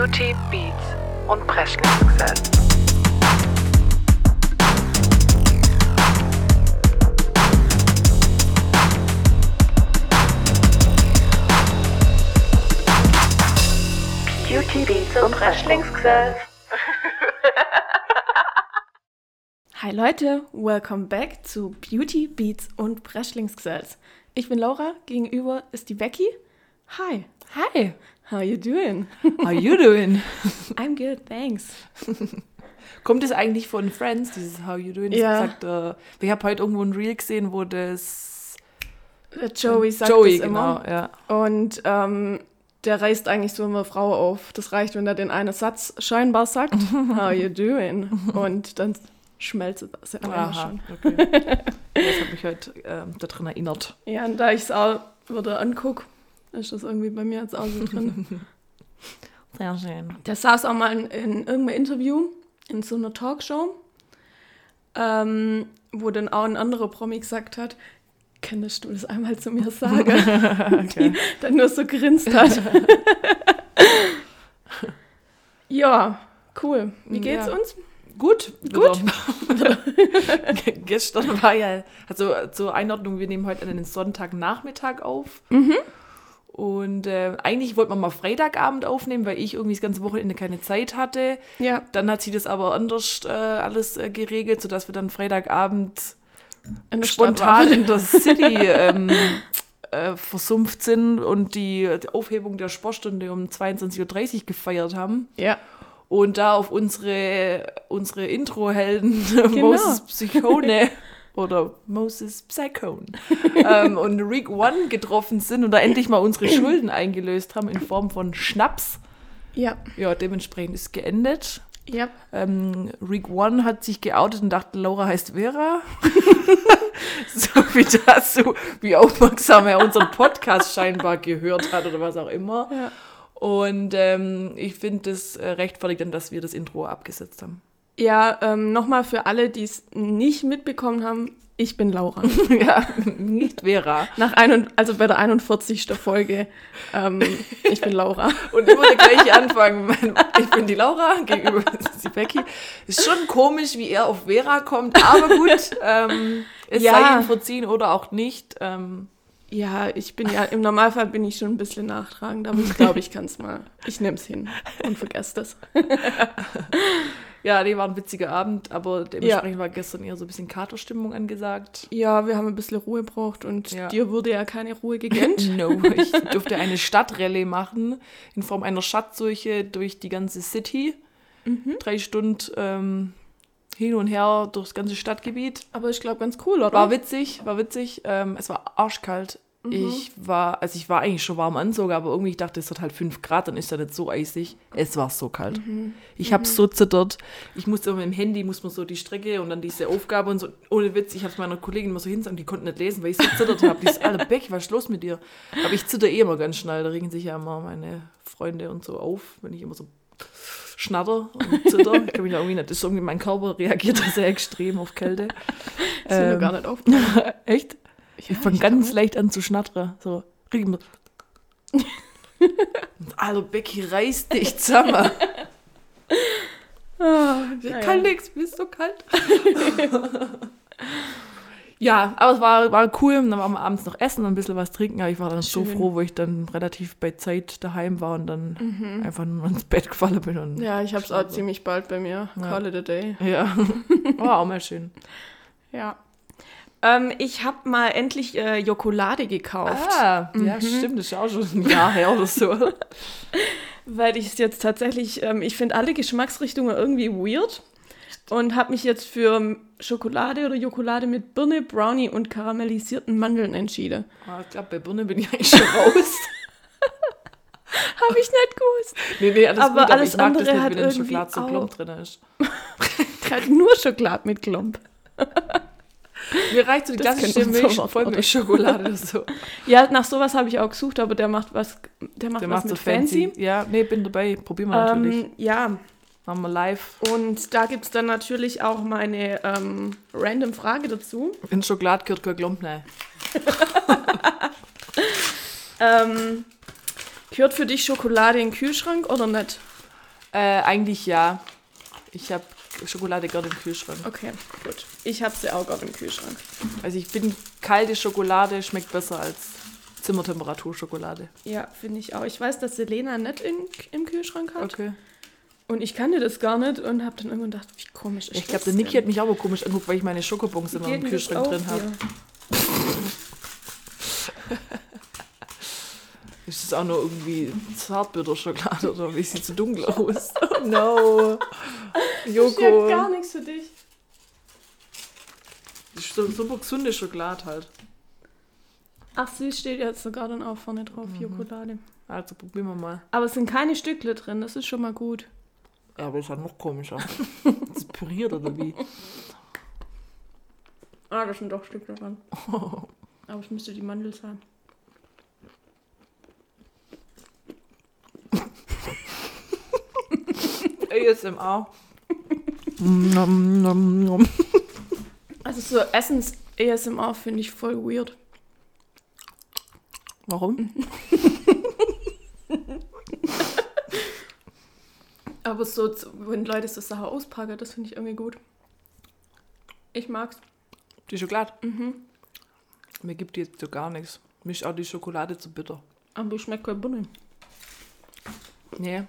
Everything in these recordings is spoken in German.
Beauty, Beats und Presley-Success. Beauty, Beats und Presley-Success. Hi Leute, welcome back zu Beauty, Beats und Breschlingsgesetz. Ich bin Laura, gegenüber ist die Becky. Hi, Hi, how you doing? how you doing? I'm good, thanks. Kommt es eigentlich von Friends, dieses How you doing? Ja. Sagt, äh, ich habe heute irgendwo ein Reel gesehen, wo das Der Joey sagt Joey, das genau, immer. ja. Und ähm, der reißt eigentlich so immer Frau auf. Das reicht, wenn er den einen Satz scheinbar sagt, how you doing? Und dann schmelzt das ja Aha, schon. okay. das hat mich heute ähm, daran erinnert. Ja, und da ich es auch wieder angucke, ist das irgendwie bei mir jetzt auch so drin. Sehr schön. Der saß auch mal in, in irgendeinem Interview in so einer Talkshow, ähm, wo dann auch ein anderer Promi gesagt hat, könntest du das einmal zu mir sagen? Die dann nur so grinst hat. ja, cool. Wie geht's Ja. uns? Gut, Gut. Gestern war ja, also zur Einordnung, wir nehmen heute einen Sonntagnachmittag auf. Mhm. Und äh, eigentlich wollten wir mal Freitagabend aufnehmen, weil ich irgendwie das ganze Wochenende keine Zeit hatte. Ja, Dann hat sie das aber anders äh, alles äh, geregelt, sodass wir dann Freitagabend in spontan in der City ähm, äh, versumpft sind und die, die Aufhebung der Sportstunde um 22.30 Uhr gefeiert haben. Ja, Und da auf unsere, unsere Intro-Helden Genau. Moses Psychone oder Moses Psychone ähm, und Rick One getroffen sind und da endlich mal unsere Schulden eingelöst haben in Form von Schnaps. ja, Ja, dementsprechend ist geendet. ja. Ähm, Rick One hat sich geoutet und dachte, Laura heißt Vera. so wie das, so wie aufmerksam er unseren Podcast scheinbar gehört hat oder was auch immer. Ja. Und ähm, ich finde es äh, rechtfertigt dann, dass wir das Intro abgesetzt haben. Ja, ähm, nochmal für alle, die es nicht mitbekommen haben, ich bin Laura. ja, nicht Vera. Nach ein, also bei der 41. Folge, ähm, ich bin Laura. Und immer der gleiche Anfang. Mein- Ich bin die Laura, gegenüber ist die Becky. Ist schon komisch, wie er auf Vera kommt, aber gut. Ähm, es Ja. sei ihm verziehen oder auch nicht. Ähm, Ja, ich bin ja, im Normalfall bin ich schon ein bisschen nachtragend, aber ich glaube, ich kann es mal. Ich nehme es hin und vergesse das. Ja, nee, war ein witziger Abend, aber dementsprechend war gestern eher so ein bisschen Katerstimmung angesagt. Ja, wir haben ein bisschen Ruhe gebraucht und Ja. dir wurde ja keine Ruhe gegönnt. No, ich durfte eine Stadtrallye machen in Form einer Schatzsuche durch die ganze City. Drei Stunden ähm, hin und her durchs ganze Stadtgebiet. Aber ich glaube, ganz cool, oder? War witzig, war witzig. Ähm, es war arschkalt. Ich war, also ich war eigentlich schon warm Anzug, aber irgendwie ich dachte, es hat halt 5 Grad, dann ist das nicht so eisig. Es war so kalt. Ich habe so zittert. Ich musste mit dem Handy, muss man so die Strecke und dann diese Aufgabe und so. Ohne Witz, ich habe meiner Kollegin immer so hinsagen, die konnten nicht lesen, weil ich so zittert habe. Die ist alle Beck, was ist los mit dir? Aber ich zitter eh immer ganz schnell. Da regen sich ja immer meine Freunde und so auf, wenn ich immer so schnatter und zitter. Ich kann mich da irgendwie nicht, das ist irgendwie mein Körper reagiert da sehr extrem auf Kälte. Das ist mir Ähm, gar nicht aufgefallen. Echt? Ich fange ich glaub ganz nicht. leicht an zu schnattern. So. Alter, Becky, reiß dich zusammen. Ah, Ich kann nichts, mir ist so kalt. ja, aber es war, war cool. Dann waren wir abends noch essen und ein bisschen was trinken. Aber ich war dann so Schön. froh, wo ich dann relativ bei Zeit daheim war und dann einfach nur ins Bett gefallen bin. Und Mhm. Ja, ich habe es auch ziemlich bald bei mir. Ja. Call it a day. ja. war auch mal schön. Ja. Ähm, ich habe mal endlich äh, Jokolade gekauft. Ah, ja, stimmt. Das ist auch schon ein Jahr her oder so. weil ich es jetzt tatsächlich, ähm, ich finde alle Geschmacksrichtungen irgendwie weird und habe mich jetzt für Schokolade oder Jokolade mit Birne, Brownie und karamellisierten Mandeln entschieden. Ah, ich glaube, bei Birne bin ich eigentlich schon raus. Habe ich nicht gewusst. Nee, nee, alles Aber gut, alles das andere nicht, hat irgendwie Schokolade so auch- Klump drin ist. Halt nur Schokolade mit Klump. Mir reicht so die Das klassische Milch, Vollmilchschokolade oder so. Ja, nach sowas habe ich auch gesucht, aber der macht was, der macht Der was macht so mit fancy. fancy. Ja, nee, bin dabei. Probieren wir natürlich. Ähm, ja, Machen wir live. und da gibt es dann natürlich auch meine ähm, random Frage dazu. In Schokolade gehört kein Klump, nein. Ähm, gehört für dich Schokolade in den Kühlschrank oder nicht? Äh, eigentlich ja. Ich habe Schokolade gerade im Kühlschrank. Okay, gut. Ich habe sie auch gerade im Kühlschrank. Also ich finde, kalte Schokolade schmeckt besser als Zimmertemperatur-Schokolade. Ja, finde ich auch. Ich weiß, dass Selena nicht in, im Kühlschrank hat. Okay. Und ich kannte das gar nicht und habe dann irgendwann gedacht, wie komisch ist Ich glaube, das der Niki hat mich auch mal komisch angeguckt, weil ich meine Schokobons immer im Kühlschrank drin habe. hier? Ist das auch nur irgendwie Zartbitterschokolade oder wie sieht so dunkel aus? Oh no. Ich Joko. hab gar nichts für dich. Das ist so super gesunde Schokolade halt. Ach, sie steht jetzt sogar dann auch vorne drauf, Mhm. Schokolade. Also probieren wir mal. Aber es sind keine Stückle drin, das ist schon mal gut. Ja, aber ist halt noch komischer. Das püriert oder wie? Ah, da sind doch Stückle dran. Aber es müsste die Mandel sein. ASMR. nom, nom, nom. Also so Essens-ASMR finde ich voll weird. Warum? Aber so, wenn Leute so Sachen auspacken, das finde ich irgendwie gut. Ich mag's. Die Schokolade? Mhm. Mir gibt die jetzt so gar nichts. Mir ist auch die Schokolade zu bitter. Aber ich schmeckt kein Birne. Nee.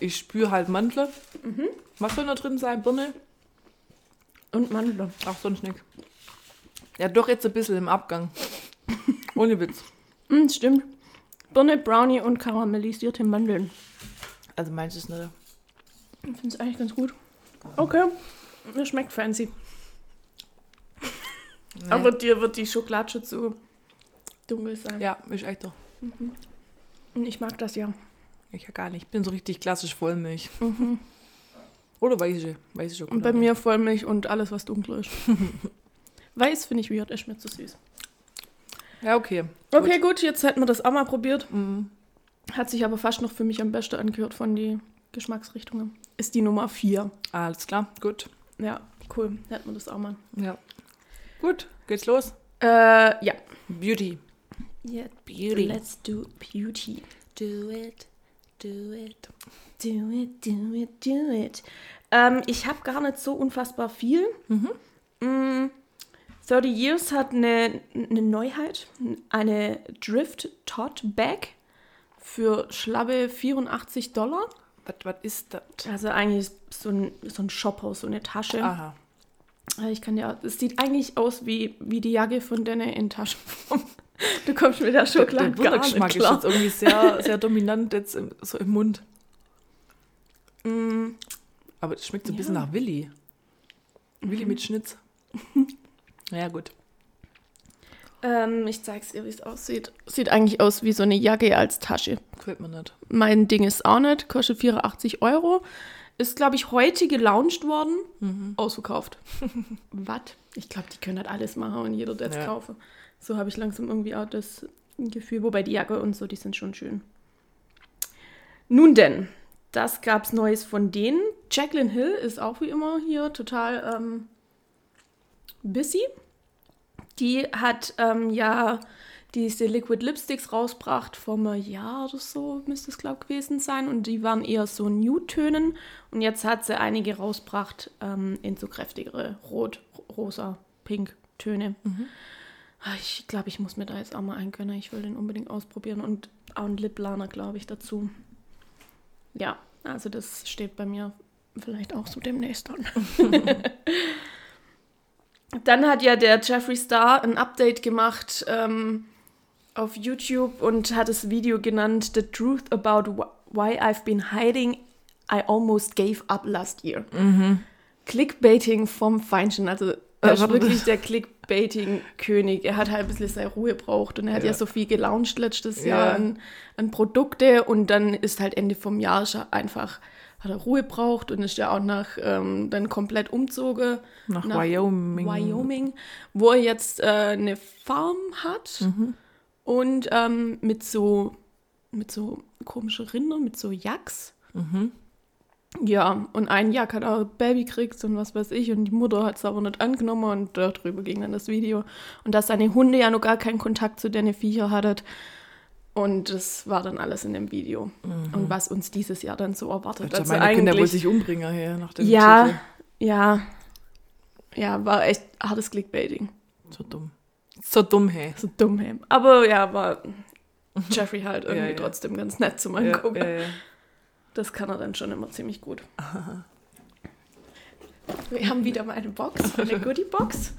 Ich spüre halt Mandel. Was soll da drin sein? Birne? Und Mandel. Ach, sonst nicht. Ja, doch jetzt ein bisschen im Abgang. Ohne Witz. Mm, stimmt. Birne, Brownie und karamellisierte Mandeln. Also meins ist nicht. Ich finde es eigentlich ganz gut. Okay. Das schmeckt fancy. Nee. Aber dir wird die Schokolade schon zu dunkel sein. ja, ist echt doch. Und ich mag das ja. Ich ja gar nicht. Ich bin so richtig klassisch Vollmilch. Oder weiße, weiße Schokolade. Und bei mir Vollmilch und alles, was dunkel ist. Weiß finde ich weird, ist mir zu süß. Ja, okay. Okay, gut, jetzt hätten wir das auch mal probiert. Mhm. Hat sich aber fast noch für mich am besten angehört von den Geschmacksrichtungen. Ist die Nummer 4. Alles klar, gut. Ja, cool. Hätten wir das auch mal. Ja. Gut, geht's los. Äh, ja. Beauty. Yeah, Beauty. Let's do beauty. do it, do it. Do it, do it, do it. Ähm, ich habe gar nicht so unfassbar viel. Mm, 30 Years hat eine, eine Neuheit, eine Drift Tote Bag für schlappe 84 Dollar. Was, ist das? Also eigentlich so ein, so ein Shopper, so eine Tasche. Aha. Äh, Ich kann ja, es sieht eigentlich aus wie, wie die Jacke von Denne in Taschenform. Du kommst mit der Der, Schokolade der gar nicht Würgegeschmack ist jetzt irgendwie sehr, sehr dominant jetzt im, so im Mund. Mm, Aber es schmeckt so ein Ja. bisschen nach Willi. Willi mit Schnitz. ja, gut. ähm, ich zeig's dir, wie es aussieht. Sieht eigentlich aus wie so eine Jacke als Tasche. Gefällt mir nicht. Mein Ding ist auch nicht, kostet 84 Euro. Ist, glaube ich, heute gelauncht worden. Mhm. Ausverkauft. Was? Ich glaube, die können halt alles machen und jeder der es Ja. kaufen. So habe ich langsam irgendwie auch das Gefühl. Wobei die Jacke und so, die sind schon schön. Nun denn, das gab's Neues von denen. Jacqueline Hill ist auch wie immer hier total ähm, busy. Die hat ähm, ja diese Liquid Lipsticks rausgebracht vor einem Jahr oder so, müsste es glaube gewesen sein. Und die waren eher so Nude-Tönen. Und jetzt hat sie einige rausgebracht ähm, in so kräftigere Rot, Rosa, Pink Töne. Ah, Ich glaube, ich muss mir da jetzt auch mal eingönnen. Ich will den unbedingt ausprobieren. Und auch einen Lip Liner, glaube ich, dazu. Ja, also das steht bei mir vielleicht auch so demnächst an. Dann hat ja der Jeffree Star ein Update gemacht ähm, auf YouTube und hat das Video genannt The Truth About wh- Why I've Been Hiding I Almost Gave Up Last Year. Clickbaiting vom Feinsten. Also wirklich der Clickbaiting-König. Er hat halt ein bisschen seine Ruhe braucht und er hat ja, Ja. so viel gelauncht letztes Ja. Jahr an, an Produkte und dann ist halt Ende vom Jahr einfach hat er Ruhe braucht und ist ja auch nach ähm, dann komplett umzogen Nach, Nach Wyoming. Wyoming, wo er jetzt äh, eine Farm hat und ähm, mit so mit so komischen Rindern, mit so Yaks. Ja, und ein Jack hat auch ein Baby gekriegt und was weiß ich und die Mutter hat es aber nicht angenommen und darüber ging dann das Video. Und dass seine Hunde ja noch gar keinen Kontakt zu den Viecher hatten, Und das war dann alles in dem Video. Und was uns dieses Jahr dann so erwartet. Also Also meine Kinder wohl eigentlich, sich umbringen hier nach dem ja, Titel. ja, ja, war echt hartes Clickbaiting. So dumm. So dumm, hey. So dumm, hey. Aber ja, war Jeffrey halt irgendwie Ja, ja. trotzdem ganz nett zum Ja, Angucken. ja, ja. Das kann er dann schon immer ziemlich gut. Wir haben wieder mal eine Box, eine Goodie-Box.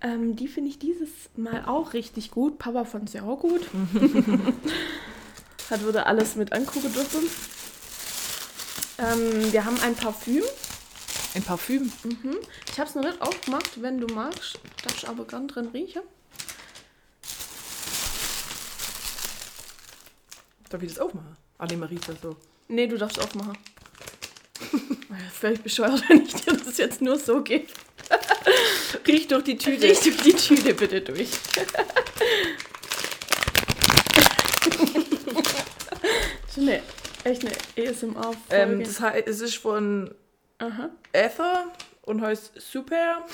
Ähm, die finde ich dieses Mal auch richtig gut. Papa fand sie auch gut. Hat wieder alles mit angucken dürfen. Ähm, wir haben ein Parfüm. Ein Parfüm. Ich habe es noch nicht aufgemacht. Wenn du magst, darfst aber gern drin riechen. Darf ich das aufmachen? Ah, nee, man riecht das so. Nee, du darfst aufmachen. Völlig bescheuert, wenn ich dir das jetzt nur so gebe. Riech durch die Tüte. Riech durch die Tüte bitte durch. Schon eine, echt eine ASMR-Folge. Ähm, das heißt, es ist von Aha. Ether und heißt Super.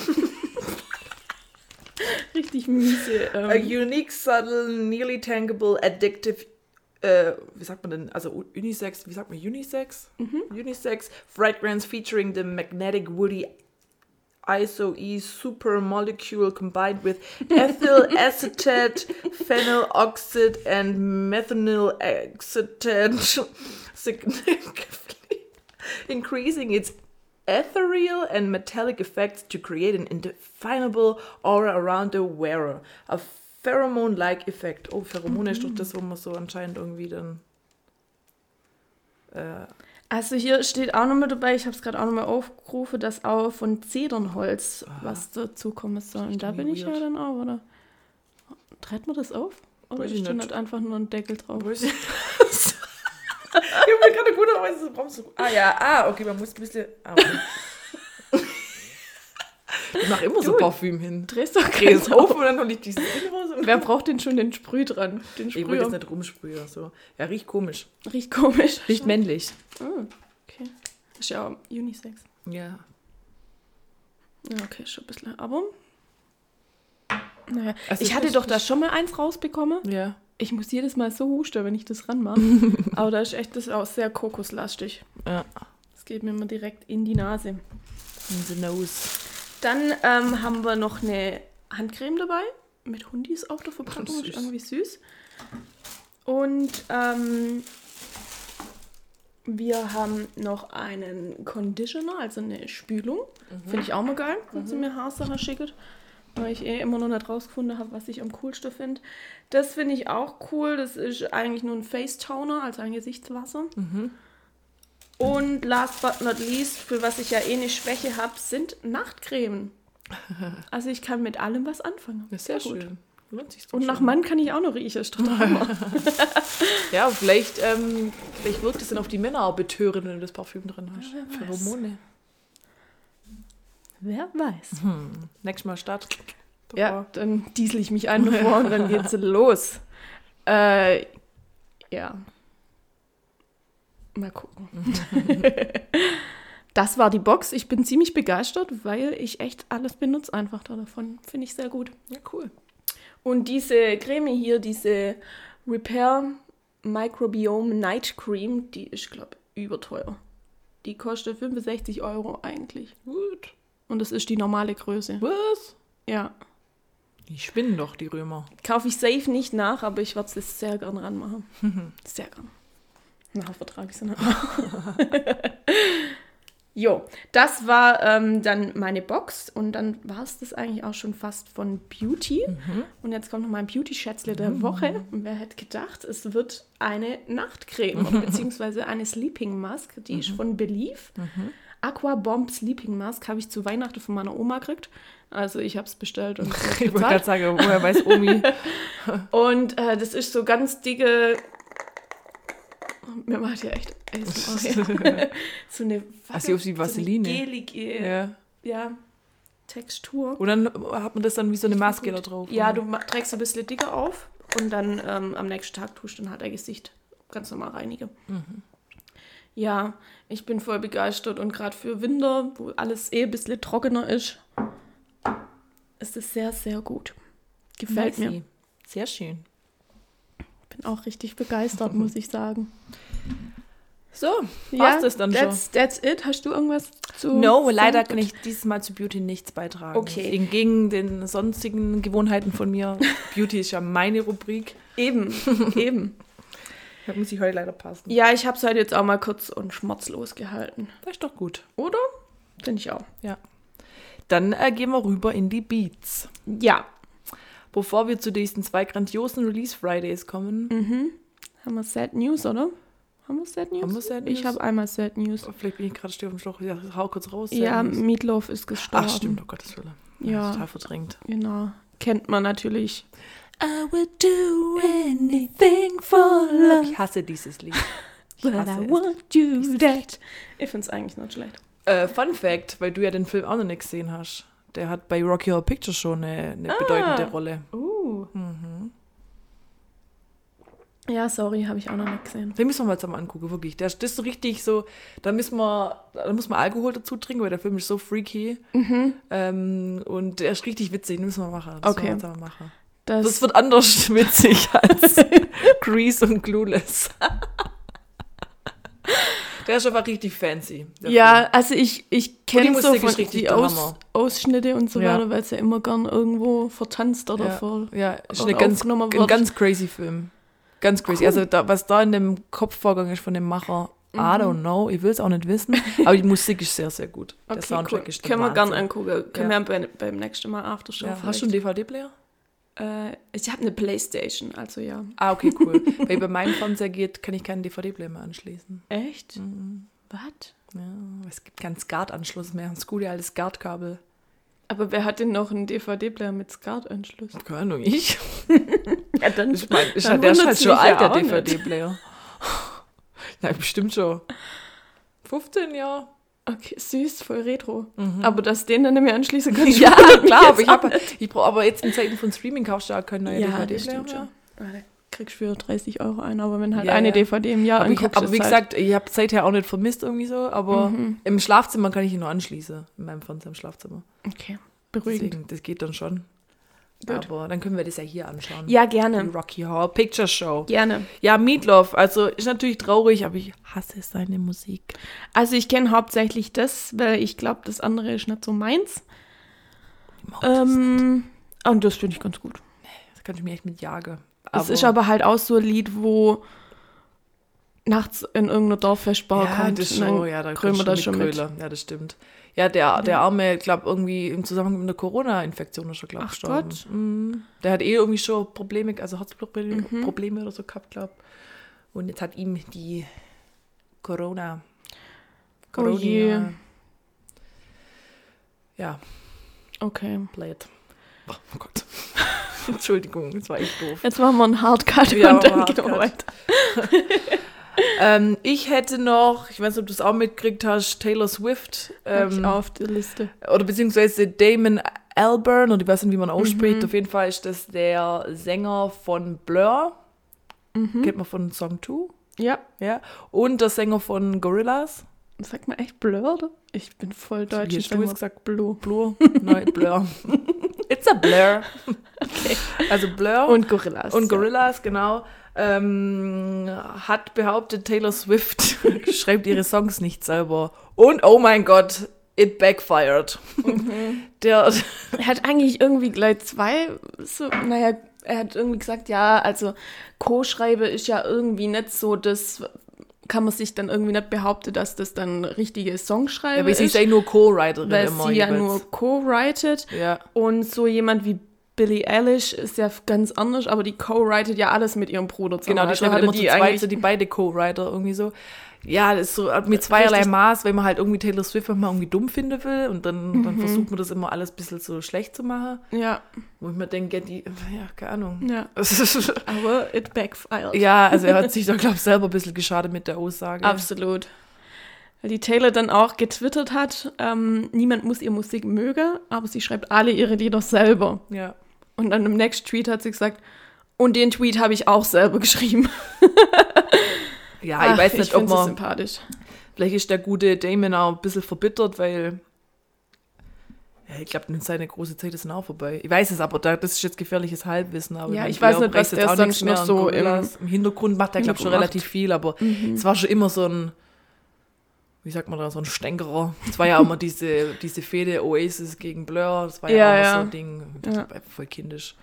Richtig miese. A Ähm, unique, subtle, nearly tangible, addictive, äh, wie sagt man denn, also Unisex, wie sagt man Unisex? Mhm. Unisex fragrance featuring the magnetic woody ISO-E super molecule combined with ethyl acetate, phenyl oxide and methanol acetate, significantly increasing its ethereal and metallic effects to create an indefinable aura around the wearer. A pheromone-like effect. Oh, Pheromone ist doch das, wo man so anscheinend irgendwie dann. Äh, also hier steht auch noch mit dabei, ich habe es gerade auch noch mal aufgerufen, dass auch von Zedernholz was dazu kommen soll. Und da bin ich ja weird. dann auch, oder? Treibt man das auf? Oder ist da nicht. nicht einfach nur ein Deckel drauf? ich habe mir gerade gut aber brauchst du. Ah ja, ah, okay, man muss ein bisschen. Ah, okay. ich mache immer so Du, Parfüm hin. Drehst doch Dreh es ganz auf und dann hole ich dieses Ding raus. Und Wer braucht denn schon den Sprüh dran? Den ich wollte Sprüher. jetzt nicht rumsprühen. So. Ja, riecht komisch. Riecht komisch. Riecht männlich. Ah, okay. Ist ja auch Unisex. Ja. Ja, okay, schon ein bisschen. Aber. Naja. Also ich ich hatte doch da schon mal eins rausbekommen. Ja. Ich muss jedes Mal so husten, wenn ich das ranmache. Aber da ist echt das auch sehr kokoslastig. Ja. Das geht mir immer direkt in die Nase. In the nose. Dann ähm, haben wir noch eine Handcreme dabei. Mit Hundis auf der Verpackung. Ist irgendwie süß. Und ähm, wir haben noch einen Conditioner, also eine Spülung. Finde ich auch mal geil, wenn sie mir Haarsachen schickt. Weil ich eh immer noch nicht rausgefunden habe, was ich am coolsten finde. Das finde ich auch cool. Das ist eigentlich nur ein Face Toner, also ein Gesichtswasser. Und last but not least, für was ich ja eh eine Schwäche habe, sind Nachtcremen. Also ich kann mit allem was anfangen. Ja, sehr, gut. schön. Und nach Mann kann ich auch noch riechen. Ist. Ja, vielleicht, ähm, vielleicht wirkt es dann auf die Männer auch betörend, wenn du das Parfüm drin hast. Ja, wer weiß. Pheromone. Wer weiß. Nächstes Mal Start. Ja, dann diesel ich mich ein davor und dann geht's los. Äh, ja. Mal gucken. das war die Box. Ich bin ziemlich begeistert, weil ich echt alles benutze einfach da davon. Finde ich sehr gut. Ja, cool. Und diese Creme hier, diese Repair Microbiome Night Cream, die ist, glaube ich, überteuer. Die kostet 65 Euro eigentlich. Gut. Und das ist die normale Größe. Was? Ja. Die spinnen doch, die Römer. Kaufe ich safe nicht nach, aber ich würde es sehr gern ranmachen. Sehr gern. Na, vertrage ich es auch. Jo, das war ähm, dann meine Box und dann war es das eigentlich auch schon fast von Beauty. Und jetzt kommt noch mein Beauty-Schätzle der Woche. Und wer hätte gedacht, es wird eine Nachtcreme oder beziehungsweise eine Sleeping Mask. Die ist von Believe. Aqua Bomb Sleeping Mask habe ich zu Weihnachten von meiner Oma gekriegt. Also ich habe es bestellt und Ich wollte gerade sagen, woher weiß Omi? Und äh, das ist so ganz dicke. Mir macht ja echt ASMR. so eine Also auf die Vaseline. So eine gelige ja. ja, Textur. Und dann hat man das dann wie so eine Maske da drauf. Ja, du ma- trägst ein bisschen dicker auf und dann ähm, am nächsten Tag tust du dann halt dein Gesicht ganz normal reinigen. Mhm. Ja, ich bin voll begeistert und gerade für Winter, wo alles eh ein bisschen trockener ist, ist es sehr, sehr gut. Gefällt mir. Sehr schön. Bin auch richtig begeistert, muss ich sagen. So, war's das dann that's, That's it. Hast du irgendwas zu No, leider kann ich dieses Mal zu Beauty nichts beitragen. Okay. Entgegen den sonstigen Gewohnheiten von mir. Beauty ist ja meine Rubrik. Eben, eben. Da muss ich heute leider passen. Ja, ich habe es halt jetzt auch mal kurz und schmerzlos gehalten. Das ist doch gut. Oder? Finde ich auch. Ja. Dann äh, gehen wir rüber in die Beats. Ja. Bevor wir zu diesen zwei grandiosen Release Fridays kommen, Haben wir Sad News, oder? Haben wir Sad News? Haben wir Sad Ich News? habe einmal Sad News. oh, vielleicht bin ich gerade still auf dem Schlauch. Ja, hau kurz raus. Ja, Sad News. Meatloaf ist gestorben. Ach, stimmt, oh Gottes Willen. Ja. Total verdrängt. Genau. Kennt man natürlich. I would do anything for love. Ich hasse dieses Lied. Ich But hasse I want you that. Ich finde es eigentlich nicht schlecht. Äh, Fun Fact, weil du ja den Film auch noch nicht gesehen hast. Der hat bei Rocky Horror Picture Show eine, eine bedeutende Rolle. Uh. Ja, sorry, habe ich auch noch nicht gesehen. Den müssen wir mal zusammen angucken, wirklich. Der, das ist so richtig so, da müssen wir, da muss man Alkohol dazu trinken, weil der Film ist so freaky. Ähm, und der ist richtig witzig, den müssen wir machen. Das Okay. wir machen. Das, Das wird anders witzig als Grease und Clueless. der ist einfach richtig fancy. der ja, also ich, ich kenne die so von die der Aus. Ausschnitte und so Ja. weiter, weil es ja immer gern irgendwo vertanzt oder Ja, vor. ja ist eine ganz, aufgenommen ein wird. ganz crazy Film. Ganz crazy. Cool. Also da, was da in dem Kopf vorgegangen ist von dem Macher, I Mhm. don't know, ich will es auch nicht wissen, aber die Musik ist sehr, sehr gut. Der Okay, Soundtrack cool. ist der Können wir gern angucken. Können Ja. wir bei, beim nächsten Mal Aftershow Ja, hast du einen DVD-Player? Äh, ich habe eine Playstation, also ja. Ah, okay, cool. Weil bei meinem Fernseher geht, kann ich keinen DVD-Player mehr anschließen. Echt? Mhm. Was? Ja, es gibt keinen SCART-Anschluss mehr. Das gute alte SCART-Kabel. Aber wer hat denn noch einen DVD-Player mit SCART-Anschluss? Keine Ahnung, ich. Ja, dann, Ich mein, ist dann der ist halt schon alt, ja der. DVD-Player. Nein, bestimmt schon. 15 Jahre. Okay, süß, voll retro. Aber dass den dann nicht mehr anschließen kann. Mhm. Ja, klar, aber jetzt ich, auch hab, ich brauche aber jetzt in Zeiten von Streaming kaufst du halt keinen neuen Ja, das DVD-Player stimmt schon. Da kriegst du für 30 Euro ein, aber wenn halt Ja, eine ja. DVD im Jahr Aber, ich, anguckst, aber wie halt- gesagt, ich habe seither auch nicht vermisst irgendwie so, aber im Schlafzimmer kann ich ihn nur anschließen. In meinem Fernseher im Schlafzimmer. Okay, beruhigend. Deswegen, das geht dann schon. Gut. Aber dann können wir das ja hier anschauen. Ja, Die gerne. Rocky Horror Picture Show. Gerne. Ja, Meatloaf, also ist natürlich traurig, aber ich hasse seine Musik. Also ich kenne hauptsächlich das, weil ich glaube, das andere ist nicht so meins. Ähm, und das finde ich ganz gut. Das kann ich mir echt mit jagen. Es ist aber halt auch so ein Lied, wo nachts in irgendeiner Dorffestbar ja, kommt. das schon, ja, da wir das schon mit. Ja, das stimmt. Ja, der, der Arme, glaube irgendwie im Zusammenhang mit einer Corona-Infektion ist er, glaube ich, Ach gestorben. Gott. Mhm. Der hat eh irgendwie schon Probleme, also Herzprobleme Mhm. Probleme oder so gehabt, glaube Und jetzt hat ihm die Corona. Oh je. Corona. Ja, Okay. blöd. Oh, oh Gott. Entschuldigung, das war echt doof. Jetzt machen wir einen Hardcut Ja, und dann wir gehen wir Hardcut. weiter. Ähm, ich hätte noch, ich weiß nicht, ob du es auch mitgekriegt hast, Taylor Swift. Hab ich Ähm, auf der Liste. oder beziehungsweise Damon Albarn, oder ich weiß nicht, wie man ausspricht. Mhm. Auf jeden Fall ist das der Sänger von Blur. Mhm. Kennt man von Song 2. Ja, Ja. Und der Sänger von Gorillaz. sagt man echt Blur, oder? Ich bin voll deutsch. Ich jetzt gesagt? Blue. Blur. Nein, Blur. It's a Blur. Okay. Also Blur. Und Gorillas. Und Gorillaz, genau, ähm, hat behauptet, Taylor Swift schreibt ihre Songs nicht selber. Und oh mein Gott, it backfired. Der, Er hat eigentlich irgendwie gleich zwei, so, naja, er hat irgendwie gesagt, ja, also Co-Schreibe ist ja irgendwie nicht so, das kann man sich dann irgendwie nicht behaupten, dass das dann richtige Songschreibe aber sie ist, ist ja nur Co-Writerin weil immer. sie ja jeweils. nur co-writet Ja, und so jemand wie Billie Eilish ist ja ganz anders, aber die co-writet ja alles mit ihrem Bruder zusammen. genau, die Also schreiben hatte immer zu zweit, so die beide Co-Writer irgendwie so. Ja, das ist so mit zweierlei Richtig. Maß, wenn man halt irgendwie Taylor Swift mal irgendwie dumm finden will und dann, Mhm. dann versucht man das immer alles ein bisschen so schlecht zu machen. Ja, Wo ich mir denke, ja, die, ja, keine Ahnung. ja. Aber it backfired. ja, also er hat sich da, glaube ich, selber ein bisschen geschadet mit der Aussage. Absolut. Weil die Taylor dann auch getwittert hat, ähm, niemand muss ihr Musik mögen, aber sie schreibt alle ihre Lieder selber. Ja. Und dann im nächsten Tweet hat sie gesagt, und den Tweet habe ich auch selber geschrieben. Ja, Ach, ich weiß nicht, ob find sie man. sympathisch. Vielleicht ist der gute Damon auch ein bisschen verbittert, weil. Ja, ich glaube, seine große Zeit ist auch vorbei. Ich weiß es aber, da, das ist jetzt gefährliches Halbwissen. Aber Ja, ich weiß nicht, was der sonst noch so. Im Hintergrund macht er, glaube ich, schon relativ viel, aber Mhm. es war schon immer so ein, wie sagt man da, so ein Stänkerer. Es war ja auch immer diese, diese Fehde Oasis gegen Blur, das war ja, Ja, auch immer ja. so ein Ding. Das Ja. war voll kindisch.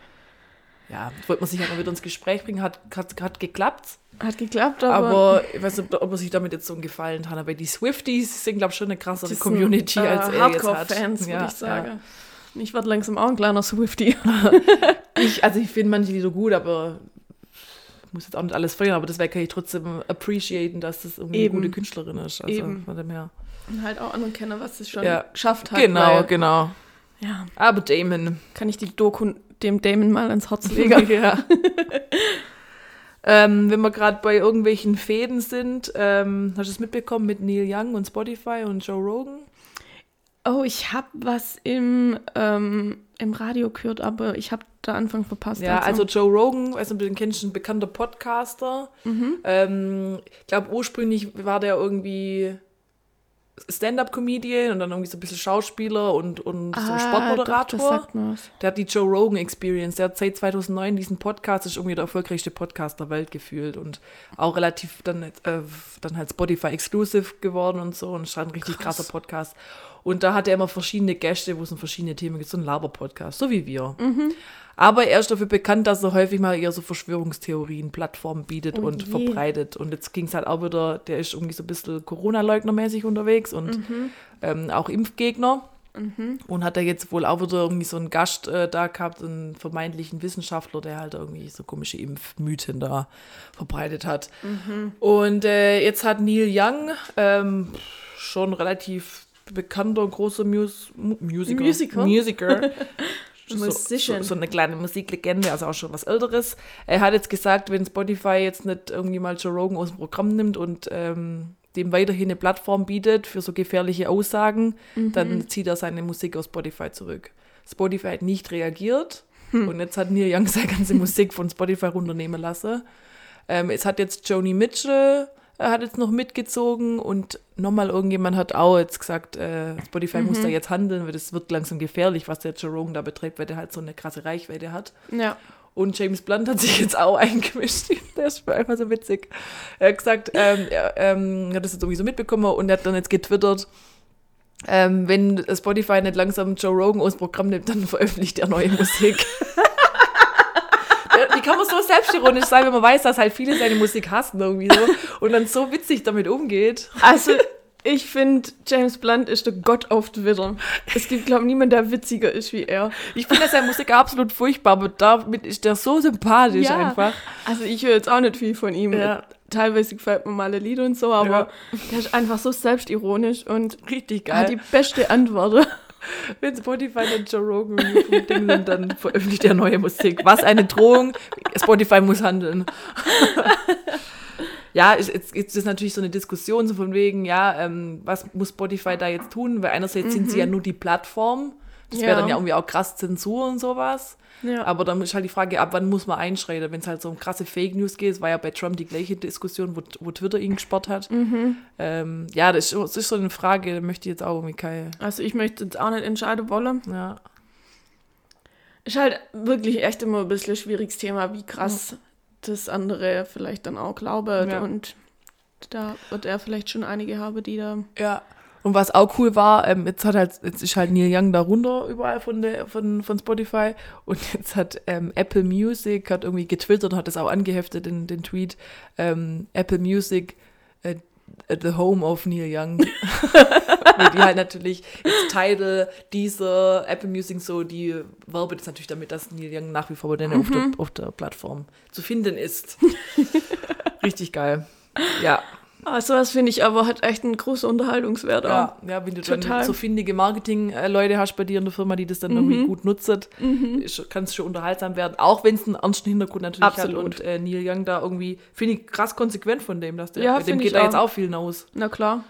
Ja, wollte man sich halt mal wieder ins Gespräch bringen, hat, hat, hat geklappt. Hat geklappt, aber, Aber ich weiß nicht, ob er sich damit jetzt so einen Gefallen hat. Aber die Swifties sind, glaube ich, schon eine krassere sind, Community, äh, als er jetzt hat. Hardcore-Fans, würde Ja, ich sagen. Ich werde langsam auch ein kleiner Swifty. Ja. Ich, also ich finde manche Lieder gut, aber ich muss jetzt auch nicht alles feiern, aber deswegen kann ich trotzdem appreciaten, dass das irgendwie Eben. eine gute Künstlerin ist. Also Eben. von dem her. Und halt auch anerkennen, was es schon Ja. geschafft hat. genau, weil, genau. Ja, Aber Damon. kann ich die Doku dem Damon mal ins Herz legen. ja. ähm, wenn wir gerade bei irgendwelchen Fäden sind, ähm, hast du es mitbekommen mit Neil Young und Spotify und Joe Rogan? Oh, ich habe was im, ähm, im Radio gehört, aber ich habe da Anfang verpasst. Ja, also Joe Rogan, du den kennst, ein bekannter Podcaster. Mhm. Ähm, ich glaube, ursprünglich war der irgendwie Stand-up-Comedian und dann irgendwie so ein bisschen Schauspieler und, und so Ah, Sportmoderator. Doch. Der hat die Joe Rogan Experience. Der hat seit 2009 diesen Podcast, ist irgendwie der erfolgreichste Podcast der Welt gefühlt und auch relativ dann, äh, dann halt Spotify Exclusive geworden und so und ist halt ein richtig Krass. krasser Podcast. Und da hat er immer verschiedene Gäste, wo es um verschiedene Themen gibt, so ein Laber-Podcast, so wie wir. Mhm. Aber er ist dafür bekannt, dass er häufig mal eher so Verschwörungstheorien, Plattformen bietet Oh und je. verbreitet. Und jetzt ging es halt auch wieder, der ist irgendwie so ein bisschen Corona-Leugner-mäßig unterwegs und Mhm. ähm, auch Impfgegner. Und hat er jetzt wohl auch wieder irgendwie so einen Gast äh, da gehabt, einen vermeintlichen Wissenschaftler, der halt irgendwie so komische Impfmythen da verbreitet hat. Mhm. Und äh, jetzt hat Neil Young, ähm, schon relativ bekannter, großer Mus Mu- Musiker, Musiker? Musiker so, so, so eine kleine Musiklegende, also auch schon was Älteres. Er hat jetzt gesagt, wenn Spotify jetzt nicht irgendwie mal Joe Rogan aus dem Programm nimmt und ähm, dem weiterhin eine Plattform bietet für so gefährliche Aussagen, dann zieht er seine Musik aus Spotify zurück. Spotify hat nicht reagiert und jetzt hat Neil Young seine ganze Musik von Spotify runternehmen lassen. Ähm, es hat jetzt Joni Mitchell hat jetzt noch mitgezogen und nochmal irgendjemand hat auch jetzt gesagt, äh, Spotify muss da jetzt handeln, weil das wird langsam gefährlich, was der Joe Rogan da betreibt, weil der halt so eine krasse Reichweite hat. Ja. Und James Blunt hat sich jetzt auch eingemischt. Der ist einfach so witzig. Er hat gesagt, ähm, er ähm, hat das jetzt irgendwie so mitbekommen und er hat dann jetzt getwittert, ähm, wenn Spotify nicht langsam Joe Rogan aus dem Programm nimmt, dann veröffentlicht er neue Musik. Wie kann man so selbstironisch sein, wenn man weiß, dass halt viele seine Musik hassen irgendwie so und dann so witzig damit umgeht? Also, ich finde, James Blunt ist der Gott auf Twitter. Es gibt, glaube ich, niemanden, der witziger ist wie er. Ich finde seine Musik absolut furchtbar, aber damit ist der so sympathisch Ja. einfach. Also, ich höre jetzt auch nicht viel von ihm. Ja. Teilweise gefällt mir mal ein Lied und so, aber Ja. der ist einfach so selbstironisch und Richtig hat geil. die beste Antwort. Wenn Spotify und Joe Rogan Ding sind, dann veröffentlicht er neue Musik. Was eine Drohung. Spotify muss handeln. ja, es, es, es ist natürlich so eine Diskussion so von wegen, ja, ähm, was muss Spotify da jetzt tun? Weil einerseits sind sie ja nur die Plattform. Das wäre Ja. dann ja irgendwie auch krass Zensur und sowas. Ja. Aber dann ist halt die Frage, ab wann muss man einschreiten, wenn es halt so um krasse Fake News geht. Es war ja bei Trump die gleiche Diskussion, wo, wo Twitter ihn gesperrt hat. Ähm, ja, das ist, das ist so eine Frage, da möchte ich jetzt auch irgendwie keine. Also, ich möchte jetzt auch nicht entscheiden wollen. Ja. Ist halt wirklich echt immer ein bisschen ein schwieriges Thema, wie krass das andere vielleicht dann auch glauben. Ja. Und da wird er vielleicht schon einige haben, die da. Ja. Und was auch cool war, ähm, jetzt hat halt, jetzt ist halt Neil Young da runter überall von der, von, von Spotify und jetzt hat ähm, Apple Music hat irgendwie getwittert und hat das auch angeheftet in den Tweet. Ähm, Apple Music äh, at the home of Neil Young. Die halt natürlich jetzt Tidal, dieser Apple Music so, die werben jetzt natürlich damit, dass Neil Young nach wie vor dann auf, der, auf der Plattform zu finden ist. Richtig geil. Ja. Ah, sowas finde ich aber hat echt einen großen Unterhaltungswert Ja, auch. ja, wenn du Total. dann so findige Marketing-Leute hast bei dir in der Firma, die das dann irgendwie gut nutzen, ist- kann es schon unterhaltsam werden. Auch wenn es einen ernsten Hintergrund natürlich Absolut. hat. Und äh, Neil Young da irgendwie, finde ich krass konsequent von dem, dass der, Ja, dem geht da jetzt auch. viel hinaus. Na klar.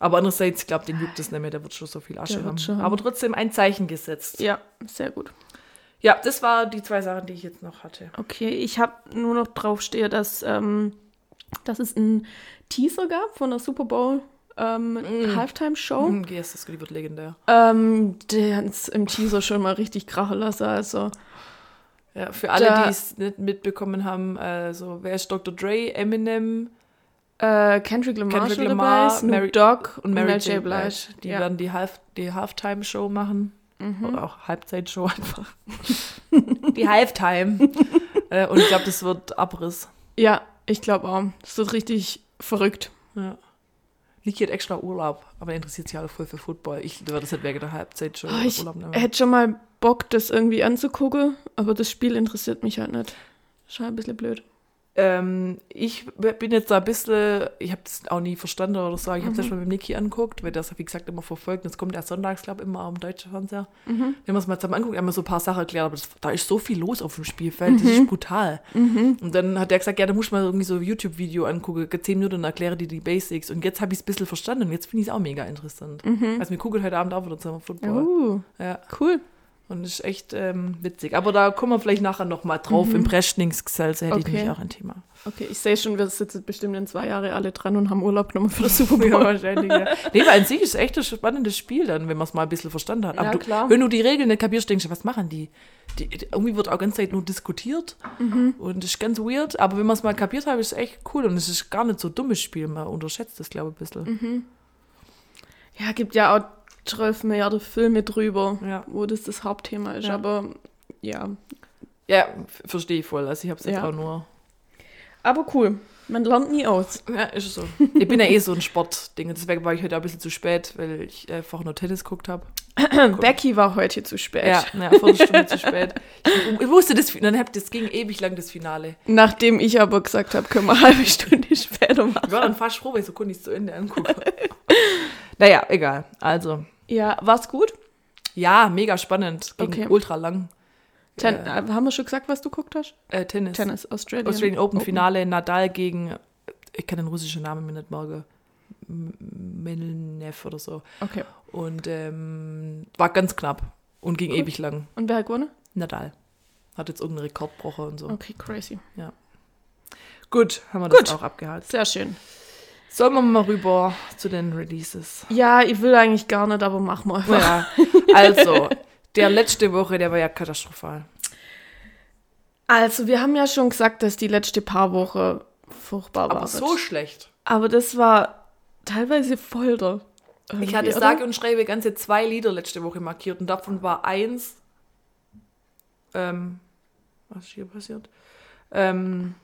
Aber andererseits, ich glaube, den juckt das nicht mehr, der wird schon so viel Asche haben. haben. Aber trotzdem ein Zeichen gesetzt. Ja, sehr gut. Ja, das war die zwei Sachen, die ich jetzt noch hatte. Okay, ich habe nur noch drauf stehe, dass, ähm, dass es einen Teaser gab von der Super Bowl ähm, Mm. Halftime-Show. Hm, yes, das die wird legendär. Ähm, der hat's im Teaser schon mal richtig krachen lassen. Also, Ja, für alle, die es nicht mitbekommen haben, also wer ist Dr. Dre, Eminem äh, Kendrick Lamar Kendrick Lamar, dabei, Snoop Mary- Dogg und Mary J. J. Blige. Blige. Die ja. werden die, Half die Halftime-Show machen. Mhm. Oder auch Halbzeitshow einfach. die Halftime. äh, und ich glaube, das wird Abriss. ja, ich glaube auch. Das wird richtig verrückt. Ja. Niki hat extra Urlaub, aber er interessiert sich alle voll für Football. Ich werde das halt wegen der Halbzeitshow Oh, ich Urlaub nehmen. hätte schon mal Bock, das irgendwie anzugucken, aber das Spiel interessiert mich halt nicht. Schon ein bisschen blöd. Ähm, ich bin jetzt da ein bisschen, ich habe das auch nie verstanden oder so, ich habe es Mhm. erst mal mit Niki angeguckt, weil das, wie gesagt, immer verfolgt. Und es kommt ja sonntags, glaube ich, immer am deutschen Fernseher. Mhm. Wenn man es mal zusammen anguckt, haben wir so ein paar Sachen erklärt, aber das, da ist so viel los auf dem Spielfeld, das Mhm. ist brutal. Und dann hat er gesagt, ja, da muss man irgendwie so ein YouTube-Video angucken, 10 Minuten und erkläre dir die Basics. Und jetzt habe ich es ein bisschen verstanden und jetzt finde ich es auch mega interessant. Also wir gucken heute Abend auch wieder zusammen Football. Uh, Ja, cool. Und ist echt ähm, witzig. Aber da kommen wir vielleicht nachher nochmal drauf. Im Preschningsgesellse hätte ich Okay. nämlich auch ein Thema. Okay, ich sehe schon, wir sitzen bestimmt in zwei Jahren alle dran und haben Urlaub genommen für das Super Bowl. Ja, wahrscheinlich, ja. Nee, weil an sich ist es echt ein spannendes Spiel dann, wenn man es mal ein bisschen verstanden hat. Aber Ja, du, klar. wenn du die Regeln nicht kapierst, denkst du, was machen die? die, irgendwie wird auch ganz Zeit nur diskutiert Mhm. und das ist ganz weird. Aber wenn man es mal kapiert hat, ist es echt cool und es ist gar nicht so dummes Spiel. Man unterschätzt das, glaube ich, ein bisschen. Mhm. Ja, gibt ja auch 12 Milliarden Filme drüber, Ja. wo das das Hauptthema ist. Ja. Aber ja. Ja, verstehe ich voll. Also ich habe es jetzt Ja. auch nur. Aber cool. Man lernt nie aus. Ja, ist so. Ich bin ja eh so ein Sportding. Deswegen war ich heute auch ein bisschen zu spät, weil ich einfach nur Tennis geguckt habe. Becky war heute zu spät. Ja, ja, Viertelstunde zu spät. Ich, ich wusste das, dann hab, das ging ewig lang, das Finale. Nachdem ich aber gesagt habe, können wir eine halbe Stunde später machen. Ich war dann fast froh, weil ich so konnte ich es zu Ende angucken. naja, egal. Also, Ja, war's gut? ja, mega spannend. Ging Okay. ultra lang. Ten Ja. äh, Haben wir schon gesagt, was du geguckt hast? Äh, Tennis. Tennis, Australian, Australian Open, Finale, Nadal gegen, ich kann den russischen Namen mir nicht merken, M- Milnev oder so. Okay. Und ähm, war ganz knapp und ging Cool. ewig lang. Und wer hat gewonnen? Nadal. Hat jetzt irgendeinen Rekordbrocher und so. Okay, crazy. Gut, haben wir Gut. das auch abgehalten. Sehr schön. Sollen wir mal rüber zu den Releases? Ja, ich will eigentlich gar nicht, aber mach mal. Ja, also, der letzte Woche, der war ja katastrophal. Also, wir haben ja schon gesagt, dass die letzte paar Wochen furchtbar Aber war. so schlecht. aber das war teilweise Folter. Ich hatte oder? sage und schreibe ganze zwei Lieder letzte Woche markiert und davon war eins. Ähm, was ist hier passiert? Ähm,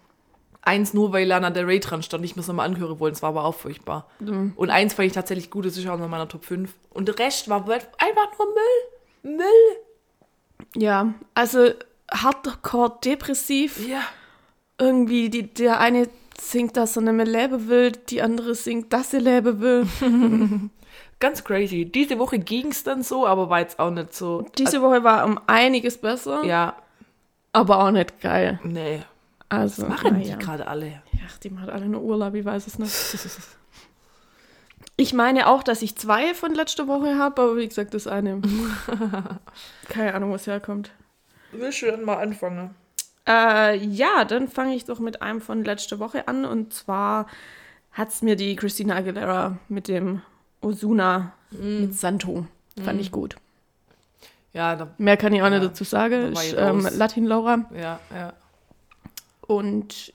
eins nur, weil Lana Del Rey dran stand, ich es nochmal anhören wollen, es war aber auch furchtbar. Mhm. Und eins fand ich tatsächlich gut, das ist auch in meiner Top 5. Und der Rest war einfach nur Müll. Müll. Ja, also Hardcore, depressiv. Ja. Irgendwie, die, der eine singt, dass er nicht mehr leben will, die andere singt, dass er leben will. Ganz crazy. Diese Woche ging es dann so, aber war jetzt auch nicht so. Diese Woche war um einiges besser, ja, aber auch nicht geil. nee. Also, Was machen naja. die gerade alle? Ach, die hat alle nur Urlaub, ich weiß es nicht. Ich meine auch, dass ich zwei von letzter Woche habe, aber wie gesagt, das eine. Keine Ahnung, wo es herkommt. Willst du dann mal anfangen? Äh, ja, dann fange ich doch mit einem von letzter Woche an. Und zwar hat es mir die Christina Aguilera mit dem Osuna mit Santo. Fand ich gut. Ja, da, Mehr kann ich auch Ja, nicht dazu sagen. ich ähm. Latin Laura. ja, ja. Und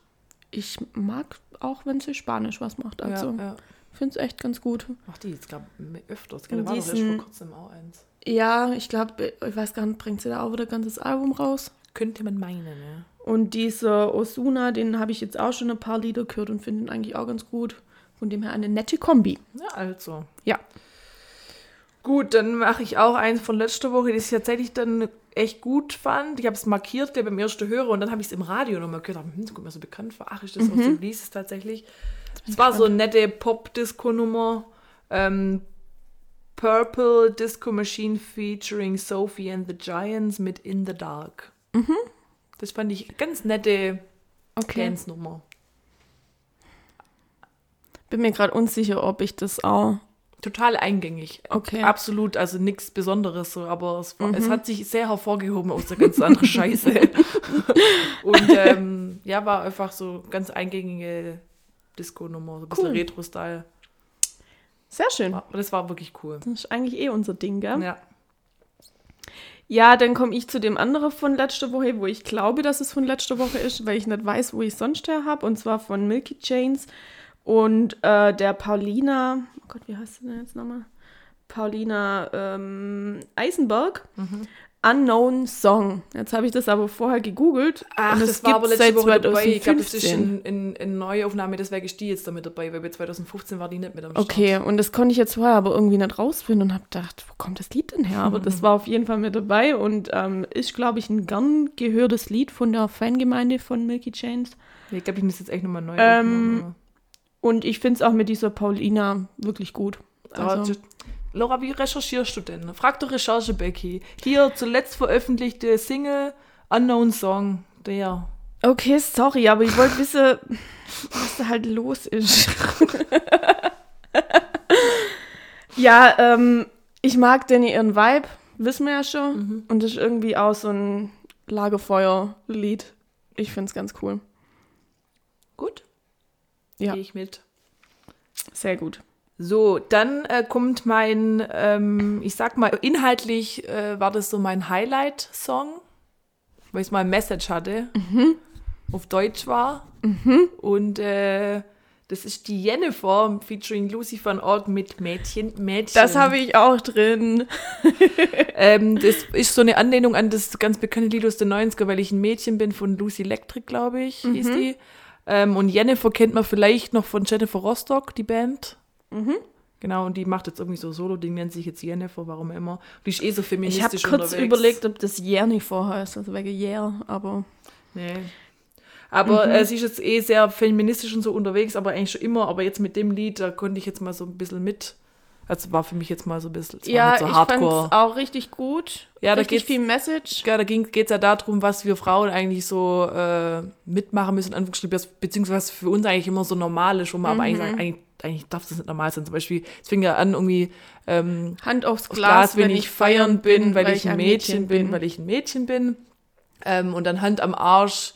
ich mag auch, wenn sie Spanisch was macht. Also, ja, ja. finde es echt ganz gut. Macht die jetzt, glaube ich, öfters. Gell? Da war doch erst diesen- vor kurzem auch eins. Ja, ich glaube, ich weiß gar nicht, bringt sie da auch wieder ein ganzes Album raus? Könnte man meinen, ja. Und dieser Osuna, den habe ich jetzt auch schon ein paar Lieder gehört und finde ihn eigentlich auch ganz gut. Von dem her eine nette Kombi. Ja, also. Ja. Gut, dann mache ich auch eins von letzter Woche, das ich tatsächlich dann echt gut fand. Ich habe es markiert, der beim ersten Hörer, und dann habe ich es im Radio nochmal gehört. Hm, das kommt mir so bekannt vor. Ach, ist das aus dem Releases tatsächlich? Es war so eine nette Pop-Disco-Nummer. Ähm, Purple Disco Machine featuring Sophie and the Giants mit In the Dark. Das fand ich ganz nette Okay. Dance-Nummer. Bin mir gerade unsicher, ob ich das auch. Total eingängig. Okay. Absolut, also nichts Besonderes so, aber es, war, es hat sich sehr hervorgehoben aus der ganzen anderen Scheiße. Und ähm, ja, war einfach so ganz eingängige Disco-Nummer, so ein bisschen Cool. Retro-Style. Sehr schön. Aber das war wirklich cool. Das ist eigentlich eh unser Ding, gell? Ja. Ja, dann komme ich zu dem anderen von letzter Woche, wo ich glaube, dass es von letzter Woche ist, weil ich nicht weiß, wo ich sonst her habe. Und zwar von Milky Chains und äh, der Paulina, oh Gott, wie heißt sie denn jetzt nochmal? Paulina ähm, Eisenberg. Unknown Song. Jetzt habe ich das aber vorher gegoogelt. Ach, und das es war aber letzte Woche dabei. Ich glaube, das ist 2015. in, in, in Neuaufnahme, deswegen ist die jetzt damit dabei, weil bei 2015 war die nicht mit am Start. Okay, und das konnte ich jetzt vorher aber irgendwie nicht rausfinden und habe gedacht, wo kommt das Lied denn her? Aber das war auf jeden Fall mit dabei und ähm, ist, glaube ich, ein gern gehörtes Lied von der Fangemeinde von Milky Chains. Ich glaube, ich muss jetzt echt nochmal neu Ähm, aufmachen. Und ich finde es auch mit dieser Paulina wirklich gut. Also, Laura, wie recherchierst du denn? Frag doch Recherche, Becky. Hier zuletzt veröffentlichte Single Unknown Song. Der. okay, sorry, aber ich wollte wissen, was da halt los ist. ja, ähm, ich mag denn ihren Vibe, wissen wir ja schon. Und das ist irgendwie auch so ein Lagerfeuer-Lied. Ich finde es ganz cool. Gut. Ja. Gehe ich mit. Sehr gut. So, dann äh, kommt mein, ähm, ich sag mal, inhaltlich äh, war das so mein Highlight-Song, weil es mal ein Message hatte, auf Deutsch war. Und äh, das ist die Jennifer featuring Lucy van Ort mit Mädchen, Mädchen. Das habe ich auch drin. Ähm, das ist so eine Anlehnung an das ganz bekannte Lied aus den 90er, weil ich ein Mädchen bin von Lucy Electric, glaube ich, hieß die. Ähm, und Jennifer kennt man vielleicht noch von Jennifer Rostock, die Band. Genau, und die macht jetzt irgendwie so Solo-Ding, nennt sich jetzt Jennifer, warum immer. Die ist eh so Ich habe feministisch kurz unterwegs. überlegt, ob das Jennifer heißt, also wegen Yeah, aber Nee. Aber Mhm. äh, sie ist jetzt eh sehr feministisch und so unterwegs, aber eigentlich schon immer. Aber jetzt mit dem Lied, da konnte ich jetzt mal so ein bisschen mit. Also war für mich jetzt mal so ein bisschen ja, so ich fand hardcore. es auch richtig gut. Ja, da richtig geht's- viel Message. Ja, da geht es ja darum, was wir Frauen eigentlich so äh, mitmachen müssen, beziehungsweise was für uns eigentlich immer so normal ist, wo man aber eigentlich Mhm. sagt, eigentlich, eigentlich darf das nicht normal sein. Zum Beispiel, es fing ja an, irgendwie ähm, Hand aufs aufs Glas, wenn ich feiern bin, weil, ich ein Mädchen bin, weil ich ein Mädchen bin. Ähm, und dann Hand am Arsch,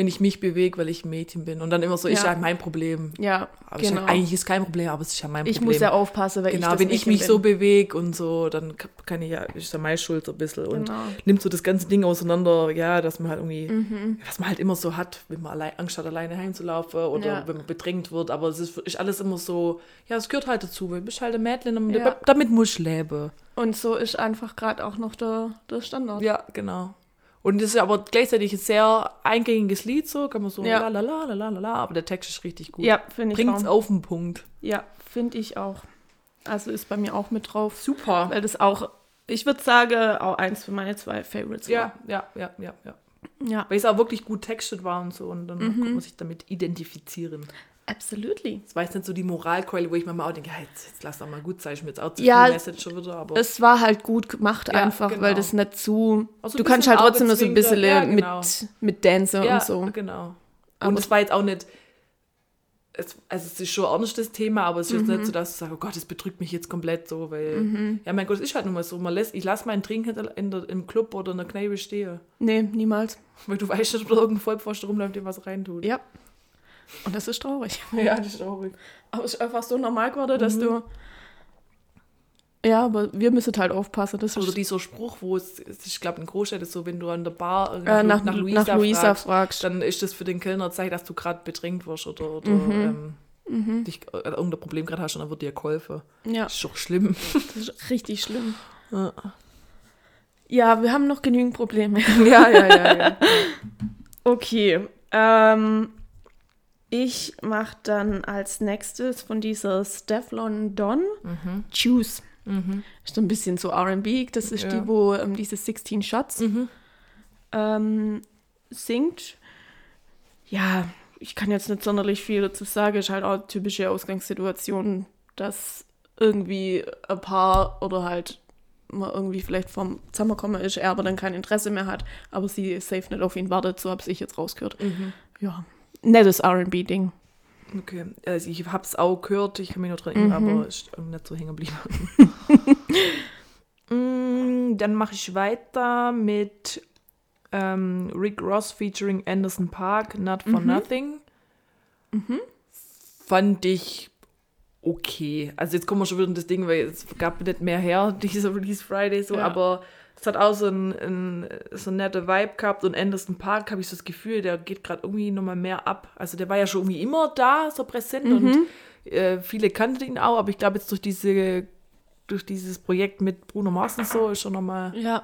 wenn ich mich bewege, weil ich ein Mädchen bin. Und dann immer so, ist Ja. ja mein Problem. Ja, Aber ich genau. sag, eigentlich ist kein Problem, aber es ist ja mein ich Problem. muss ja aufpassen, weil ich Genau, das wenn ich mich so bin. bewege und so, dann ka- kann ich ja, ist ja meine Schuld so ein bisschen. Und Genau. nimmt so das ganze Ding auseinander, ja, dass man halt irgendwie, Mhm. was man halt immer so hat, wenn man allein, Angst hat, alleine heimzulaufen oder Ja. wenn man bedrängt wird. Aber es ist, ist alles immer so, ja, es gehört halt dazu, weil du bist halt ein Mädchen und Ja. damit muss ich leben. Und so ist einfach gerade auch noch der, der Standard. Ja, genau. Und es ist aber gleichzeitig ein sehr eingängiges Lied, so kann man so Ja. la la la la la aber der Text ist richtig gut. Ja, finde ich Bringt's auch. auf den Punkt. Ja, finde ich auch. Also ist bei mir auch mit drauf. Super. Weil das auch, ich würde sagen, auch eins von meinen zwei Favorites Ja, ja, ja, ja, ja. war. Ja, Weil es auch wirklich gut textet war und so und dann Mhm. kann man sich damit identifizieren. Absolutely. Das war jetzt nicht so die Moralkeule, wo ich manchmal auch denke, ja, jetzt, jetzt lass doch mal gut sein, ich bin jetzt auch zu Ja, viel Message schon wieder, aber Es war halt gut gemacht Ja, einfach, genau. weil das nicht zu... Also du kannst halt trotzdem nur so ein bisschen ja, genau. mit, mit Dance ja, und so. genau. Aber- und es war jetzt auch nicht, es, also es ist schon ein ernstes Thema, aber es ist jetzt Mhm. nicht so, dass du sagst, oh Gott, das bedrückt mich jetzt komplett so, weil, ja mein Gott, es ist halt nun mal so, man lässt, ich lasse meinen Trinken nicht in der, im Club oder in der Kneipe stehen, Nee, niemals. weil du weißt nicht, ob da irgendein Vollpfosten rumläuft, der was reintut. Ja. Und das ist traurig. ja das ist traurig. Aber es ist einfach so normal geworden, dass Mhm. du... Ja, aber wir müssen halt aufpassen. Das Oder ist dieser Spruch, wo es, ich glaube, in Großstädten ist so, wenn du an der Bar äh, nach, nach, Luisa, Luisa, fragst, fragst. dann ist das für den Kellner Zeichen, dass du gerade bedrängt wirst oder, oder Mhm. ähm, dich, äh, irgendein Problem gerade hast und dann wird dir geholfen. Ja, Das ist doch schlimm. das ist richtig schlimm. ja, Ja, wir haben noch genügend Probleme. ja, ja. ja. Okay. Ähm, ich mache dann als nächstes von dieser Stefflon Don Mhm. Choose. Mhm. Ist so ein bisschen so RB. Das ist Ja. die, wo ähm, diese 16 Shots Mhm. ähm, singt. Ja, ich kann jetzt nicht sonderlich viel dazu sagen. Ist halt auch eine typische Ausgangssituation, dass irgendwie ein Paar oder halt man irgendwie vielleicht vom Zusammenkommen ist, er aber dann kein Interesse mehr hat, aber sie safe nicht auf ihn wartet, so habe ich jetzt rausgehört. Mhm. Ja, nettes R&B-Ding. Okay, also ich hab's auch gehört, ich kann mich nur dran erinnern, Mhm. aber ist irgendwie nicht so hängen geblieben. Mm, Dann mache ich weiter mit ähm, Rick Ross featuring Anderson Park, Not for Mhm. Nothing. Fand ich okay. Also jetzt kommen wir schon wieder in das Ding, weil es gab nicht mehr her, dieser Release Friday so, Ja. aber es hat auch so ein, ein so ein netter Vibe gehabt und Anderson Park habe ich so das Gefühl, der geht gerade irgendwie nochmal mehr ab. Also der war ja schon irgendwie immer da, so präsent und äh, viele kannten ihn auch, aber ich glaube jetzt durch diese durch dieses Projekt mit Bruno Mars und so ist schon nochmal Ja,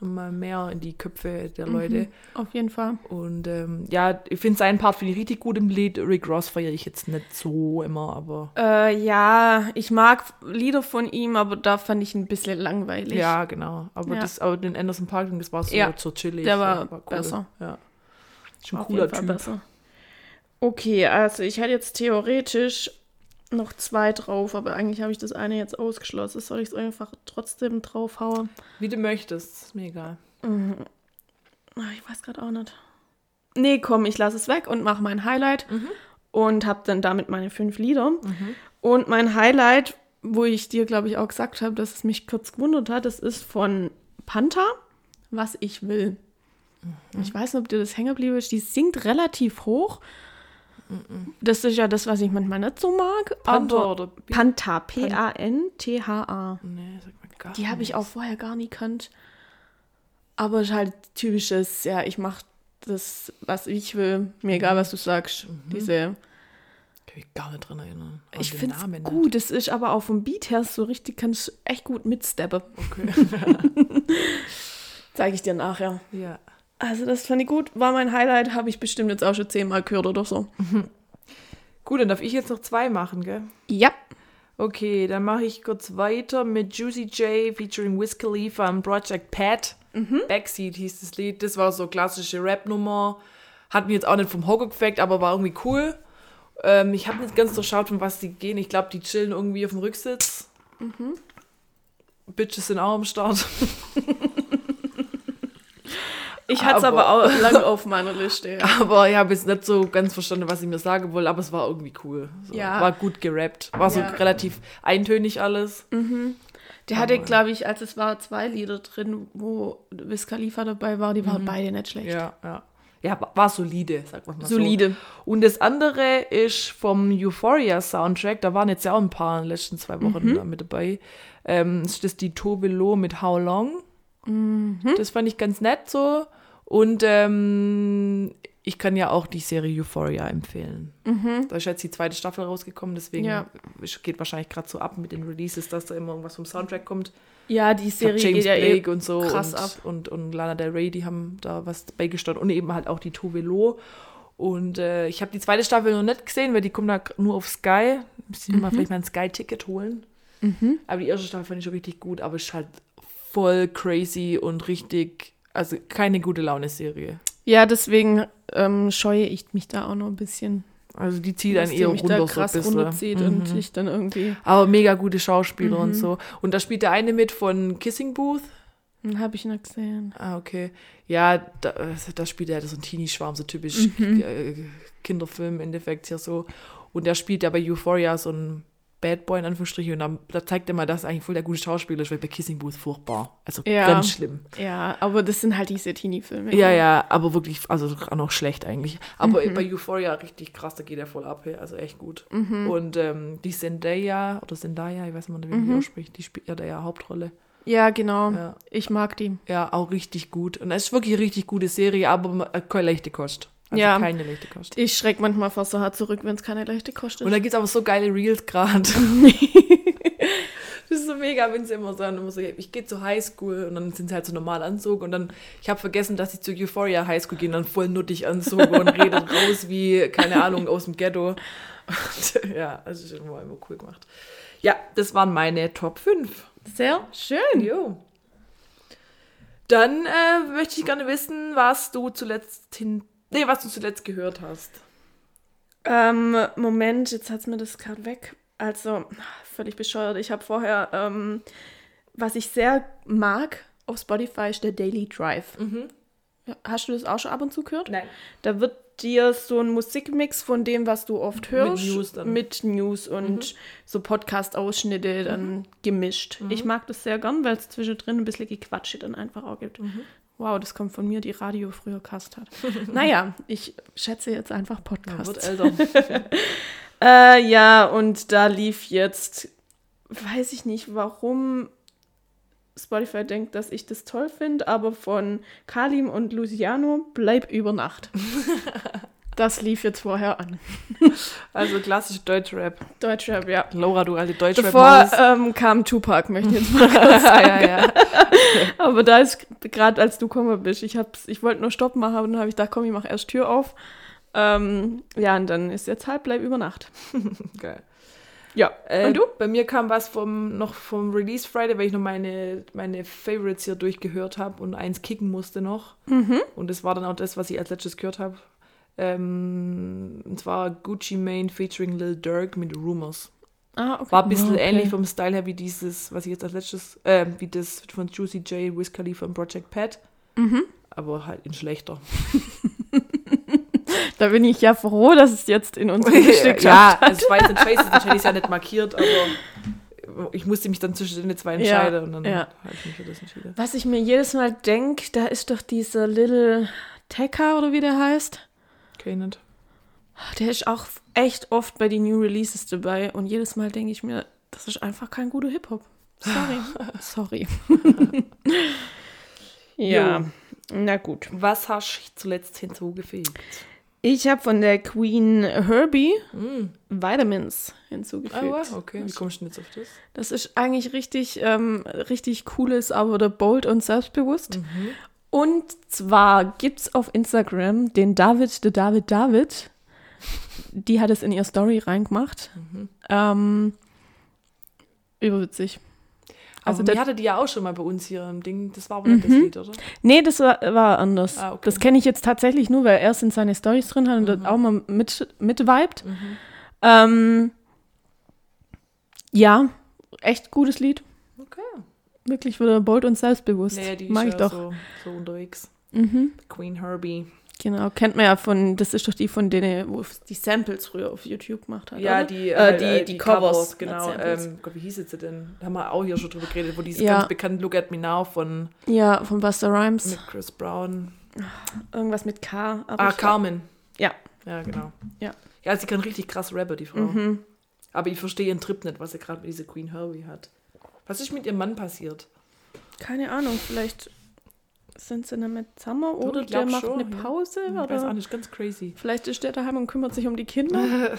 noch mal mehr in die Köpfe der Leute. auf jeden Fall. Und ähm, ja, ich finde seinen Part finde ich richtig gut im Lied. Rick Ross feiere ich jetzt nicht so immer, aber Äh, ja, ich mag Lieder von ihm, aber da fand ich ein bisschen langweilig. ja, genau. Aber Ja. das, aber den Anderson Park, das war so, Ja, so chillig. der war cool. besser. Ja. Schon cooler Typ. besser. Okay, also ich hätte jetzt theoretisch noch zwei drauf, aber eigentlich habe ich das eine jetzt ausgeschlossen. Soll ich es einfach trotzdem draufhauen? Wie du möchtest, ist mir egal. Ah, Ich weiß gerade auch nicht. Nee, komm, ich lasse es weg und mache mein Highlight und habe dann damit meine fünf Lieder. Und mein Highlight, wo ich dir, glaube ich, auch gesagt habe, dass es mich kurz gewundert hat, das ist von Panther, was ich will. Ich weiß nicht, ob dir das hängen geblieben ist. Die singt relativ hoch. Das ist ja das, was ich manchmal nicht so mag. Panther aber oder Bi- Panther, P-A-N-T-H-A. Nee, sag mal gar Die habe ich auch vorher gar nie kannt. Aber es ist halt typisches, ja, ich mache das, was ich will. Mir egal, was du sagst. Diese, Kann ich gar nicht dran erinnern. An ich finde es gut. Es ist aber auch vom Beat her so richtig, kannst du echt gut mitsteppen. Okay. Zeige ich dir nachher. ja. Also das fand ich gut. War mein Highlight. Habe ich bestimmt jetzt auch schon zehnmal gehört oder so. Gut, dann darf ich jetzt noch zwei machen, gell? Ja. Okay, dann mache ich kurz weiter mit Juicy J featuring Wiz Khalifa und Project Pat. Backseat hieß das Lied. Das war so klassische Rap-Nummer. Hat mich jetzt auch nicht vom Hocker gefackt, aber war irgendwie cool. Ähm, ich habe nicht ganz durchschaut, von was die gehen. Ich glaube, die chillen irgendwie auf dem Rücksitz. Bitches sind auch am Start. Ich hatte es Aber- aber auch lange auf meiner Liste. Ja. Aber ich habe jetzt nicht so ganz verstanden, was ich mir sagen wollte, aber es war irgendwie cool. So, Ja. War gut gerappt. War so Ja. relativ eintönig alles. Der hatte, glaube ich, als es war, zwei Lieder drin, wo Wiz Khalifa dabei war. Die waren beide nicht schlecht. Ja, ja. Ja, war- solide, sagt man mal Solide. so. Und das andere ist vom Euphoria Soundtrack. Da waren jetzt ja auch ein paar in den letzten zwei Wochen Mhm. da mit dabei. Ähm, ist das die Tove Lo mit How Long. Mhm. Das fand ich ganz nett so. Und ähm, ich kann ja auch die Serie Euphoria empfehlen. Da ist jetzt die zweite Staffel rausgekommen, deswegen Mhm. Ja. geht wahrscheinlich gerade so ab mit den Releases, dass da immer irgendwas vom Soundtrack kommt. Ja, die Serie James geht ja Blake eh und so krass und, ab. Und, und Lana Del Rey, die haben da was beigesteuert und eben halt auch die Tove Lo. Und äh, ich habe die zweite Staffel noch nicht gesehen, weil die kommt da nur auf Sky. Müsste ich Mhm. mal vielleicht mal ein Sky-Ticket holen. Aber die erste Staffel fand ich schon richtig gut, aber es ist halt voll crazy und richtig, also keine gute Laune-Serie. Ja, deswegen ähm, scheue ich mich da auch noch ein bisschen. Also die zieht einen die eher runter da so krass ein bisschen. runterzieht und ich dann irgendwie. Aber mega gute Schauspieler Mhm. und so. Und da spielt der eine mit von Kissing Booth. Habe ich nicht gesehen. Ah, okay. Ja, da, also da spielt er so ein Teenie-Schwarm, so typisch Mhm. äh, Kinderfilm im Endeffekt hier so. Und der spielt ja bei Euphoria so ein Bad Boy in Anführungsstrichen und dann, da zeigt er mal, dass eigentlich voll der gute Schauspieler ist, weil bei Kissing Booth furchtbar. Also Ja. ganz schlimm. Ja, aber das sind halt diese Teenie-Filme. Ja, ja, aber wirklich, also auch noch schlecht eigentlich. Aber Mhm. bei Euphoria richtig krass, da geht er voll ab, also echt gut. Mhm. Und ähm, die Zendaya, oder Zendaya, ich weiß nicht, wie man die ausspricht, die spielt ja da ja Hauptrolle. Ja, genau. Ja. Ich mag die. Ja, auch richtig gut. Und es ist wirklich eine richtig gute Serie, aber äh, keine leichte Kost. Also Ja. keine leichte Kost. Ich schreck manchmal fast so hart zurück, wenn es keine leichte kostet. Und da gibt es aber so geile Reels gerade. das ist so mega, wenn sie immer sagen, immer so, ich gehe zur Highschool und dann sind sie halt so normal Anzug und dann, ich habe vergessen, dass sie zur Euphoria Highschool gehen, dann voll nuttig Anzug und redet raus wie, keine Ahnung, aus dem Ghetto. Und, ja, das ist immer, immer cool gemacht. Ja, das waren meine Top 5. Sehr schön. Jo. Dann äh, möchte ich gerne wissen, was du zuletzt hin, nee, was du zuletzt gehört hast. Ähm, Moment, jetzt hat's mir das gerade weg. Also, völlig bescheuert. Ich habe vorher, ähm, was ich sehr mag auf Spotify, ist der Daily Drive. Ja, hast du das auch schon ab und zu gehört? Nein. Da wird dir so ein Musikmix von dem, was du oft hörst, News dann. mit News und so Podcast-Ausschnitte dann gemischt. Ich mag das sehr gern, weil es zwischendrin ein bisschen Gequatsche dann einfach auch gibt. Wow, das kommt von mir, die Radio früher Kast hat. naja, ich schätze jetzt einfach Ja, Podcasts. wird älter. Äh, ja, und da lief jetzt, weiß ich nicht, warum Spotify denkt, dass ich das toll finde, aber von Kalim und Luciano bleib über Nacht. das lief jetzt vorher an. Also klassisch Deutschrap. Deutschrap, ja. Laura, du alte Deutschrap. Davor ähm, kam Tupac, möchte ich jetzt mal kurz sagen. ja, ja. Aber da ist gerade, als du gekommen bist, ich, hab's- ich wollte nur Stopp machen, und dann habe ich gedacht, komm, ich mache erst Tür auf. Ähm, ja, und dann ist jetzt halb bleib über Nacht. Geil. Ja. Äh, und du? Bei mir kam was vom, noch vom Release Friday, weil ich noch meine, meine Favorites hier durchgehört habe und eins kicken musste noch. Mhm. Und das war dann auch das, was ich als letztes gehört habe. Ähm, und zwar Gucci Mane featuring Lil Durk mit Rumors. Ah, okay. War ein bisschen Ah, okay. ähnlich vom Style her wie dieses, was ich jetzt als letztes, äh, wie das von Juicy J, Wiz Khalifa und Project Pat. Mhm. Aber halt in schlechter. Da bin ich ja froh, dass es jetzt in unsere Liste ja, hat. es war jetzt in Faces, dann hätte es ja nicht markiert, aber ich musste mich dann zwischen den zwei Ja, entscheiden und dann ja. habe ich mich für das entschieden. Was ich mir jedes Mal denke, da ist doch dieser Little Tekka oder wie der heißt. Okay, nicht. Der ist auch echt oft bei den New Releases dabei und jedes Mal denke ich mir, das ist einfach kein guter Hip-Hop. Sorry. Sorry. ja, Jo. na gut. Was hast du zuletzt hinzugefügt? Ich habe von der Queen Herbie Mm. Vitamins hinzugefügt. Ah, wow, okay. Wie kommst du jetzt auf das? Das ist eigentlich richtig, ähm, richtig cooles, aber der bold und selbstbewusst. Mhm. Und zwar gibt es auf Instagram den David, der David David. Die hat es in ihr Story reingemacht. Mhm. Ähm, überwitzig. Also, die hatte die ja auch schon mal bei uns hier im Ding. Das war aber nicht das Mhm. Lied, oder? Nee, das war, war anders. Ah, okay. Das kenne ich jetzt tatsächlich nur, weil er es in seine Stories drin hat und Mhm. das auch mal mit, mitvibet. Mhm. Ähm, ja, echt gutes Lied. Okay. Wirklich wieder bold und selbstbewusst. Naja, die Mag ist ich ja doch. So, so unterwegs. Mhm. Queen Herbie. Genau, kennt man ja von, das ist doch die von denen, wo die Samples früher auf YouTube gemacht hat. Ja, oder? die, Äh, äh, die- die Covers, genau. nicht Samples. Ähm, Gott, wie hieß sie denn? Da haben wir auch hier schon drüber geredet, wo diese Ja. ganz bekannte Look at Me Now von Ja, von Buster Rhymes. mit Chris Brown. Irgendwas mit K. Aber Ah, Carmen. Ja. Ja, genau. Ja. Ja, sie kann richtig krass rappen, die Frau. Mhm. Aber ich verstehe ihren Trip nicht, was sie gerade mit dieser Queen Herbie hat. Was ist mit ihrem Mann passiert? Keine Ahnung, vielleicht sind sie nicht mehr zusammen Doch, oder ich der macht schon, eine ja. Pause. Ich weiß auch Oder nicht, ganz crazy. vielleicht ist der daheim und kümmert sich um die Kinder.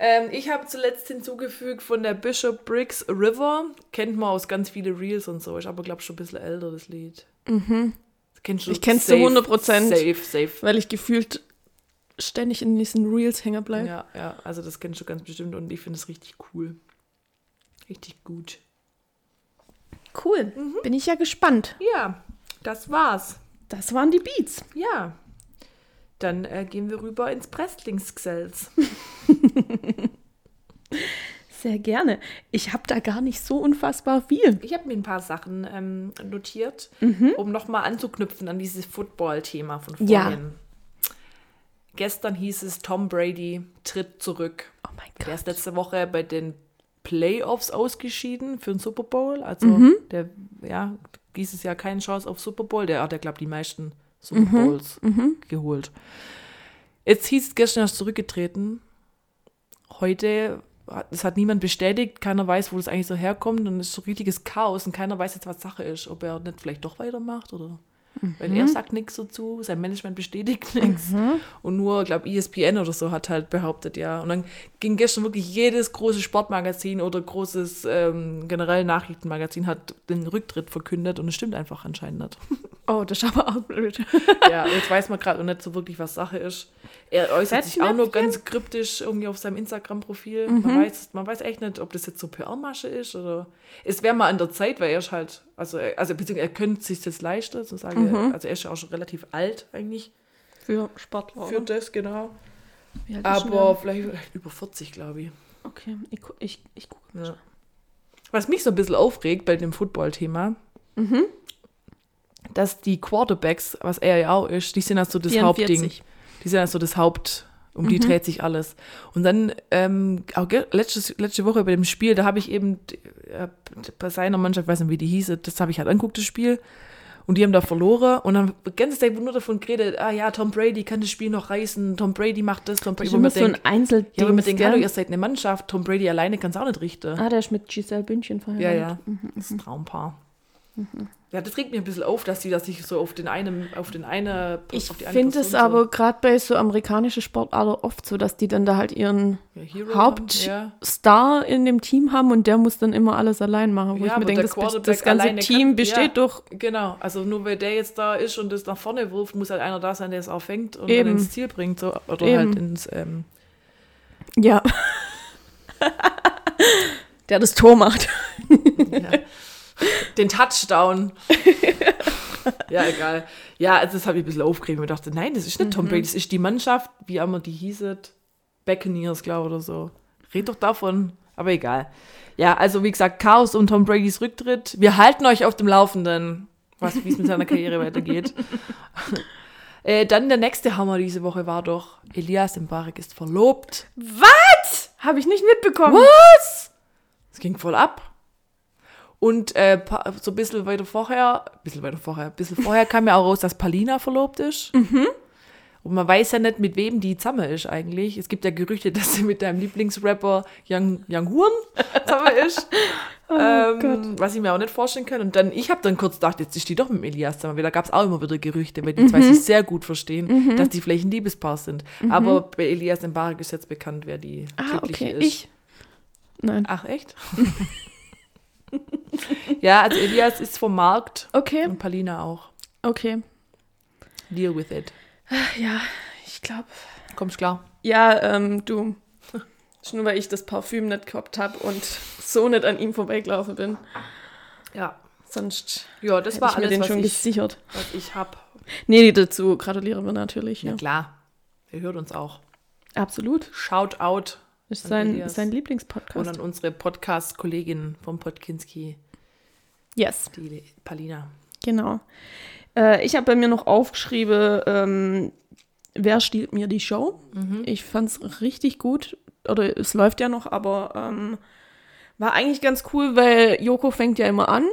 Ähm, ich habe zuletzt hinzugefügt von der Bishop Briggs River. Kennt man aus ganz viele Reels und so. Ist aber, glaube ich, schon ein bisschen älter, das Lied. Mhm. Das kennst du Ich kenn's zu safe, 100%. Safe, safe. Weil ich gefühlt ständig in diesen Reels hängen bleibe. Ja, ja, also das kennst du ganz bestimmt und ich finde es richtig cool. Richtig gut. Cool. Bin ich ja gespannt. Ja, das war's. Das waren die Beats. Ja. Dann äh, gehen wir rüber ins Presslingsgesells. Sehr gerne. Ich habe da gar nicht so unfassbar viel. Ich habe mir ein paar Sachen ähm, notiert, Mhm. um nochmal anzuknüpfen an dieses Football-Thema von Ja. vorhin. Gestern hieß es, Tom Brady tritt zurück. Oh mein Der ist Gott. letzte Woche bei den Playoffs ausgeschieden für den Super Bowl. Also Mhm. der, ja, dieses Jahr keine Chance auf Super Bowl. Der hat ja, glaube ich, die meisten Super Mhm. Bowls geholt. Jetzt hieß es gestern erst zurückgetreten. Heute, es hat niemand bestätigt, keiner weiß, wo das eigentlich so herkommt. Und es ist so richtiges Chaos und keiner weiß jetzt, was Sache ist. Ob er nicht vielleicht doch weitermacht oder. Weil er sagt nichts dazu, sein Management bestätigt nichts. Und nur, glaube ESPN oder so hat halt behauptet, ja. Und dann ging gestern wirklich jedes große Sportmagazin oder großes ähm, generell Nachrichtenmagazin hat den Rücktritt verkündet und es stimmt einfach anscheinend nicht. Oh, das ist aber auch blöd. ja, jetzt weiß man gerade nicht so wirklich, was Sache ist. Er äußert sich auch nur ganz kryptisch irgendwie auf seinem Instagram-Profil. Man, weiß, man weiß echt nicht, ob das jetzt so PR-Masche ist oder. Es wäre mal an der Zeit, weil er ist halt, also, er- also beziehungsweise er könnte sich das leisten, so sage also er ist ja auch schon relativ alt eigentlich Für Sportler. für das, genau. Aber vielleicht über 40, glaube ich. Okay, ich, ich, ich gucke. Ja. Was mich so ein bisschen aufregt bei dem Football-Thema, dass die Quarterbacks, was er ja auch ist, die sind ja so das 44. Hauptding. Die sind ja so das Haupt, um die dreht sich alles. Und dann, ähm, auch letztes, letzte Woche bei dem Spiel, da habe ich eben äh, bei seiner Mannschaft, ich weiß nicht, wie die hieß, das habe ich halt angeguckt, das Spiel. Und die haben da verloren und dann ganze Zeit wurde nur davon geredet, ah ja, Tom Brady kann das Spiel noch reißen, Tom Brady macht das, Tom Brady. Das ist so ein Einzelding. ja, aber man denkt, hallo, ihr seid eine Mannschaft, Tom Brady alleine kann es auch nicht richten. Ah, der ist mit Giselle Bündchen Ja, verheiratet. ja. Das ist ein Traumpaar. Ja, das regt mich ein bisschen auf, dass die das sich so auf den einen, auf den eine, Ich finde es Person aber gerade bei so amerikanischen Sportarten oft so, dass die dann da halt ihren so, ja, Hauptstar haben, in dem Team haben und der muss dann immer alles allein machen. Wo Ja, ich mir denke, das, das ganze Team kann- besteht ja. doch. ja. Genau, also nur weil der jetzt da ist und das nach vorne wirft, muss halt einer da sein, der es auch fängt und Eben. dann ins Ziel bringt. So, oder Eben. halt ins, ähm, Ja. der das Tor macht. ja, den Touchdown. ja, egal. Ja, also das habe ich ein bisschen aufgeregt. Ich dachte, nein, das ist nicht Tom Mhm. Brady, das ist die Mannschaft, wie immer die hießet. Buccaneers, glaube ich, oder so. Red doch davon. Aber egal. Ja, also wie gesagt, Chaos um Tom Bradys Rücktritt. Wir halten euch auf dem Laufenden, was wie es mit seiner Karriere weitergeht. Äh, dann der nächste Hammer diese Woche war doch, Elias Mbarek ist verlobt. Was? Habe ich nicht mitbekommen. Was? Es ging voll ab. Und äh, so ein bisschen weiter vorher, ein bisschen weiter vorher, ein bisschen vorher kam ja auch raus, dass Palina verlobt ist. Und man weiß ja nicht, mit wem die zusammen ist eigentlich. Es gibt ja Gerüchte, dass sie mit deinem Lieblingsrapper Young, Young Horn zusammen ist. ähm, was ich mir auch nicht vorstellen kann. Und dann, ich habe dann kurz gedacht, jetzt ist die doch mit Elias zusammen, weil da gab es auch immer wieder Gerüchte, weil die zwei sich sehr gut verstehen, dass die vielleicht ein Liebespaar sind. Aber bei Elias Mbarek ist jetzt bekannt, wer die Ah, glückliche okay. ist. Ich. Nein. Ach, echt? ja, also Elias ist vom Markt Okay. und Palina auch. Okay. Deal with it. Ja, ich glaube. Kommst klar? Ja, ähm, du. Ist nur weil ich das Parfüm nicht gehabt habe und so nicht an ihm vorbeigelaufen bin. Ja. Sonst Ja, das war ich mir alles, den was schon ich, gesichert. was ich hab. Nee, dazu gratulieren wir natürlich. Ja, Ja. klar. Er hört uns auch. Absolut. Shout out Ist sein, sein und Lieblingspodcast. an unsere Podcast-Kollegin vom Podkinski, Yes, die Palina. genau. Äh, ich habe bei mir noch aufgeschrieben, ähm, wer stiehlt mir die Show? Ich fand es richtig gut. Oder es läuft ja noch, aber ähm, war eigentlich ganz cool, weil Joko fängt ja immer an,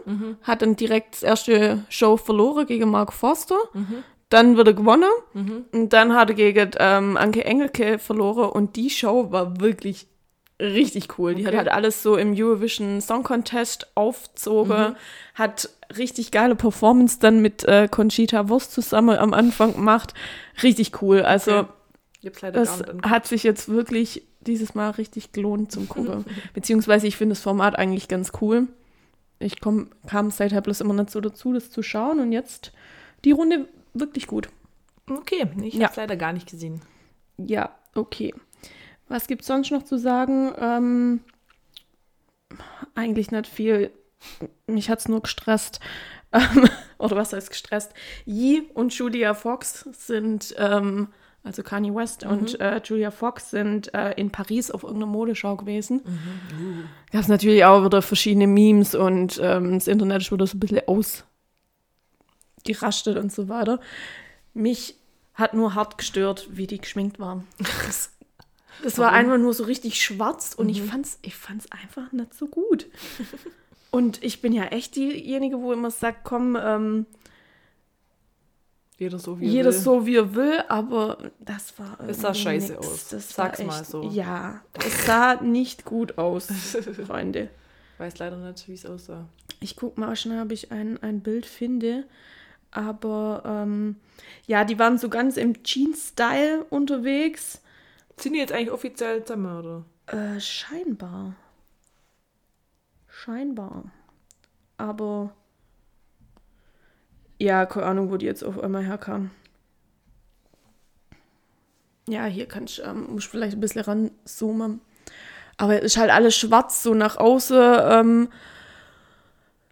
hat dann direkt das erste Show verloren gegen Mark Forster. Dann wird er gewonnen und dann hat er gegen ähm, Anke Engelke verloren und die Show war wirklich richtig cool. Die hat halt alles so im Eurovision Song Contest aufzogen, hat richtig geile Performance dann mit äh, Conchita Wurst zusammen am Anfang gemacht. Richtig cool. Also Okay. Das hat sich jetzt wirklich dieses Mal richtig gelohnt zum Gucken. Beziehungsweise ich finde das Format eigentlich ganz cool. Ich komm, kam seither bloß immer nicht so dazu, das zu schauen und jetzt die Runde wirklich gut. Okay, ich Ja. hab's leider gar nicht gesehen. Ja, okay. Was gibt's sonst noch zu sagen? Ähm, eigentlich nicht viel. Mich hat's nur gestresst. Ähm, Oder was heißt gestresst? Yi und Julia Fox sind, ähm, also Kanye West und äh, Julia Fox sind äh, in Paris auf irgendeiner Modeschau gewesen. Gab es natürlich auch wieder verschiedene Memes und ähm, das Internet ist wieder so ein bisschen ausgerastet und so weiter. Mich hat nur hart gestört, wie die geschminkt waren. Das, das war einfach nur so richtig schwarz und ich fand's, ich fand's einfach nicht so gut. Und ich bin ja echt diejenige, wo immer sagt, komm, ähm, Jeder so wie er jeder will. so wie er will, aber das war Es sah scheiße nix. aus. Das Sag's war mal echt, so. Ja, es sah nicht gut aus, Freunde. Weiß leider nicht, wie es aussah. Ich guck mal schnell, ob ich ein, ein Bild finde. Aber ähm, ja, die waren so ganz im Jeans-Style unterwegs. Sind die jetzt eigentlich offiziell zusammen, oder? Äh, scheinbar. Scheinbar. Aber ja, keine Ahnung, wo die jetzt auf einmal herkamen. Ja, hier kann ich, ähm, muss ich vielleicht ein bisschen ranzoomen. Aber es ist halt alles schwarz, so nach außen, ähm,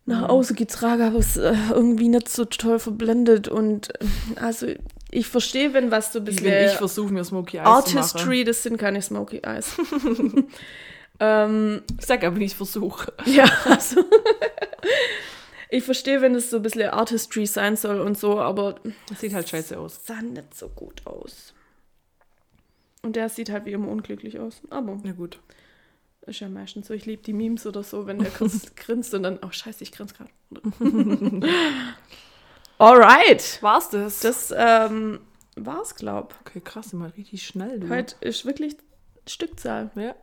nach außen getragen, aber es äh, irgendwie nicht so toll verblendet. Und äh, also ich verstehe, wenn was so ein bisschen wenn ich versuche, mir Smoky Eyes zu machen. Artistry, das sind keine Smoky Eyes. ähm, Ich sag aber nicht Versuch. ja, also. ich verstehe, wenn es so ein bisschen Artistry sein soll und so, aber Das sieht halt scheiße aus. sah nicht so gut aus. Und der sieht halt wie immer unglücklich aus. Aber Na gut. Ist ja meistens so. Ich liebe die Memes oder so, wenn der kurz grinst und dann, oh scheiße, ich grinse gerade. Alright. War's das? Das ähm, war's, glaub. okay, krass, mal richtig schnell. Du. Heute ist wirklich Stückzahl. Ja.